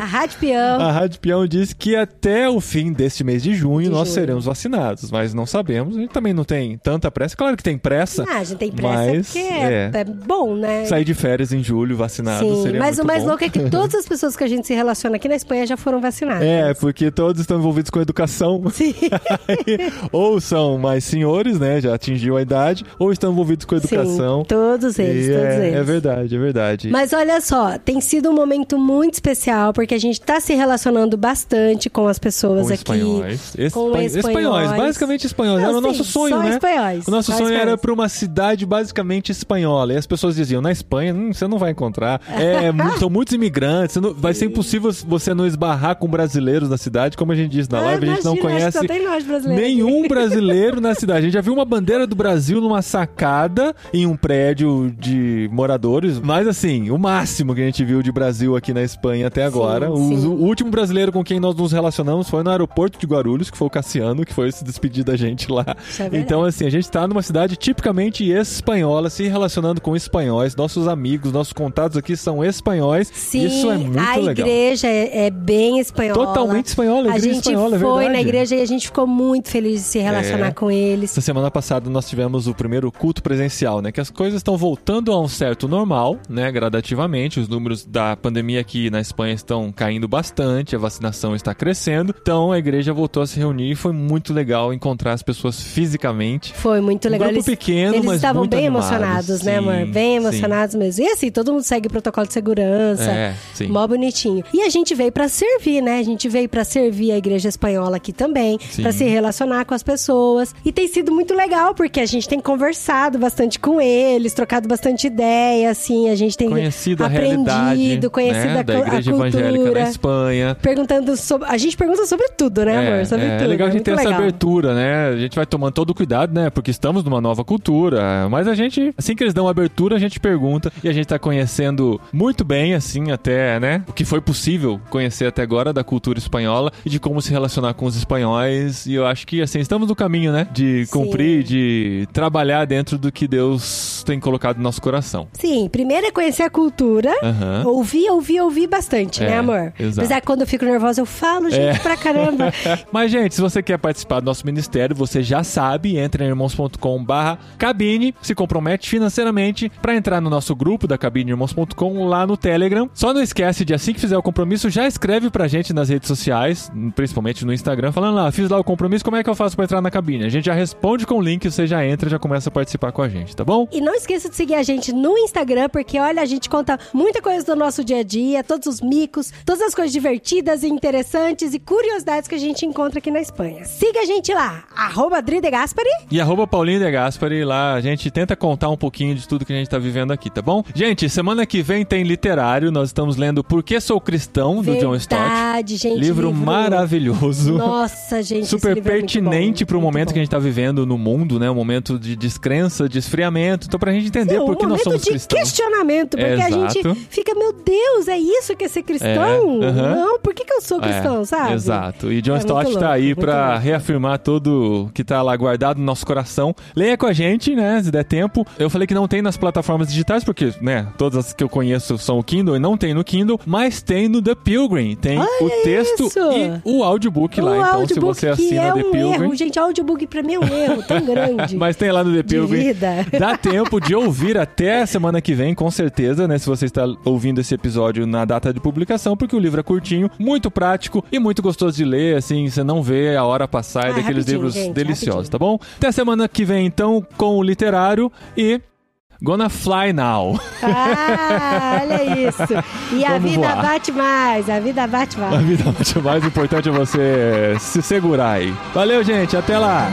A Rádio Peão. A Rádio Peão diz que até o fim deste mês de junho De nós junho. seremos vacinados, mas não sabemos. A gente também não tem tanta pressa. Claro que tem pressa. Ah, a gente tem pressa mas, porque é, é bom, né? Sair de férias em julho vacinado Sim, mas o mais bom. louco é que todas as pessoas que a gente se relaciona aqui na Espanha já foram vacinadas. É, porque todos estão envolvidos com educação. Sim. ou são mais senhores, né? Já atingiu a idade, ou estão envolvidos com educação. Sim, todos eles, E todos é, eles. é verdade, é verdade. Mas olha só, tem sido um momento muito especial porque a gente tá se relacionando bastante com as pessoas com aqui. espanhóis. com Espa- espanhóis. basicamente espanhóis. Não, era o nosso sonho, só né? espanhóis, O nosso sonho era espanhóis. pra uma cidade basicamente espanhola. E as pessoas diziam, na Espanha, hum, você não vai encontrar. É, mu- são muitos imigrantes. não- vai ser impossível você não esbarrar com brasileiros na cidade. Como a gente disse na Ah, live, a gente não imagina, conhece brasileiros nenhum brasileiro na cidade. A gente já viu uma bandeira do Brasil numa sacada em um prédio de moradores. Mas assim, o máximo que a gente viu de Brasil aqui na Espanha até agora. O, sim. o último brasileiro com quem nós nos relacionamos foi no aeroporto de Guarulhos, que foi o Cassiano, que foi se despedir da gente lá. É então, assim, a gente tá numa cidade tipicamente espanhola, se relacionando com espanhóis. Nossos amigos, nossos contatos aqui são espanhóis. Sim, Isso é muito a legal. igreja é, é bem espanhola. Totalmente espanhola, a A gente espanhola, é foi verdade. na igreja e a gente ficou muito feliz de se relacionar É. com eles. Essa semana passada nós tivemos o primeiro culto presencial, né? Que as coisas estão voltando a um certo normal, né? Gradativamente. Os números da pandemia aqui na Espanha estão caindo bastante, a vacinação está crescendo. Então a igreja voltou a se reunir e foi muito legal encontrar as pessoas fisicamente. Foi muito Um legal. grupo eles, pequeno, eles mas estavam bem animados. emocionados, né, Sim, amor? Bem sim. emocionados mesmo. E assim, todo mundo segue o protocolo de segurança. É, sim. Mó bonitinho. E a gente veio pra servir, né? A gente veio pra servir a igreja espanhola aqui também, pra se relacionar com as pessoas. E tem sido muito legal, porque a gente tem conversado bastante com eles, trocado bastante ideia, assim, a gente tem Conhecido a aprendido, conhecido né, a, da cu- a igreja cultura. evangélica na Espanha. Perguntando sobre. A gente pergunta sobre tudo, né, amor? Sobre é, tudo. é legal a gente muito ter essa legal. abertura, né? A gente vai tomando todo o cuidado, né? Porque estamos numa nova cultura. Mas a gente, assim que eles dão abertura, a gente pergunta. E a gente tá conhecendo muito bem, assim, até, né? O que foi possível conhecer até agora da cultura espanhola e de como se relacionar com os espanhóis. E eu acho que, assim, estamos no caminho, né? De Sim. cumprir, de trabalhar dentro do que Deus tem colocado no nosso coração. Sim, primeiro é conhecer a cultura. Aham. Ouvir, ouvir, ouvir bastante, É, né, amor? exato. Apesar que quando eu fico nervosa, eu falo, gente, É. pra caramba. Mas, gente, se você quer participar do nosso ministério, você já sabe, entra em irmãos.com barra cabine, se compromete financeiramente pra entrar no nosso grupo da cabine irmãos.com lá no Telegram. Só não esquece de assim que fizer o compromisso, já escreve pra gente nas redes sociais, principalmente no Instagram, falando lá, fiz lá o compromisso, como é que eu faço pra entrar na cabine? A gente já responde com o link, você já entra, já começa a participar com a gente, tá bom? E não esqueça de seguir a gente no Instagram, porque olha, a gente conta muita coisa do nosso dia a dia, todos os micos, todas as coisas divertidas e interessantes e curiosidades que a gente encontra aqui na Espanha. Siga a gente lá, arroba Adri de Gaspari. E arroba Paulinho de Gaspari, lá a gente tenta contar um pouquinho de tudo que a gente tá vivendo aqui, tá bom? Gente, semana que vem tem literário, nós estamos lendo Por que Sou Cristão, do John Stott. Verdade, gente. Livro, maravilhoso. Nossa, gente. Super livro é pertinente bom, pro muito momento bom. que a gente tá vivendo no mundo, né? Um momento de descrença, de esfriamento. Então, pra gente entender Sim, por um que nós momento somos de cristãos. questionamento, porque a Exato. gente fica, meu Deus, é isso que é ser cristão? É, aham. Não, por que, que eu sou cristão, É, sabe? Exato. E John É Stott tá louco, aí louco. reafirmar tudo que tá lá guardado no nosso coração. Leia com a gente, né? Se der tempo. Eu falei que não tem nas plataformas digitais, porque, né, todas as que eu conheço são o Kindle e não tem no Kindle, mas tem no The Pilgrim. Tem o Olha texto isso! e o audiobook lá. o Então, audiobook se você assina é The um Pilgrim. erro, gente, audiobook pra mim é um erro tão grande. Mas tem lá no The Pilgrim. Dá tempo de ouvir até a semana que vem, com certeza, né? Se você está ouvindo esse episódio na data de publicação, porque o livro é curtinho, muito prático e muito gostoso de ler, assim, você não vê a hora passar, é Ah, daqueles livros gente, deliciosos, rapidinho. tá bom? Até a semana que vem, então, com o literário e. Gonna Fly Now. Ah, olha isso. E a Vamos vida voar. bate mais, a vida bate A mais. vida o mais importante é você se segurar aí. Valeu, gente. Até lá.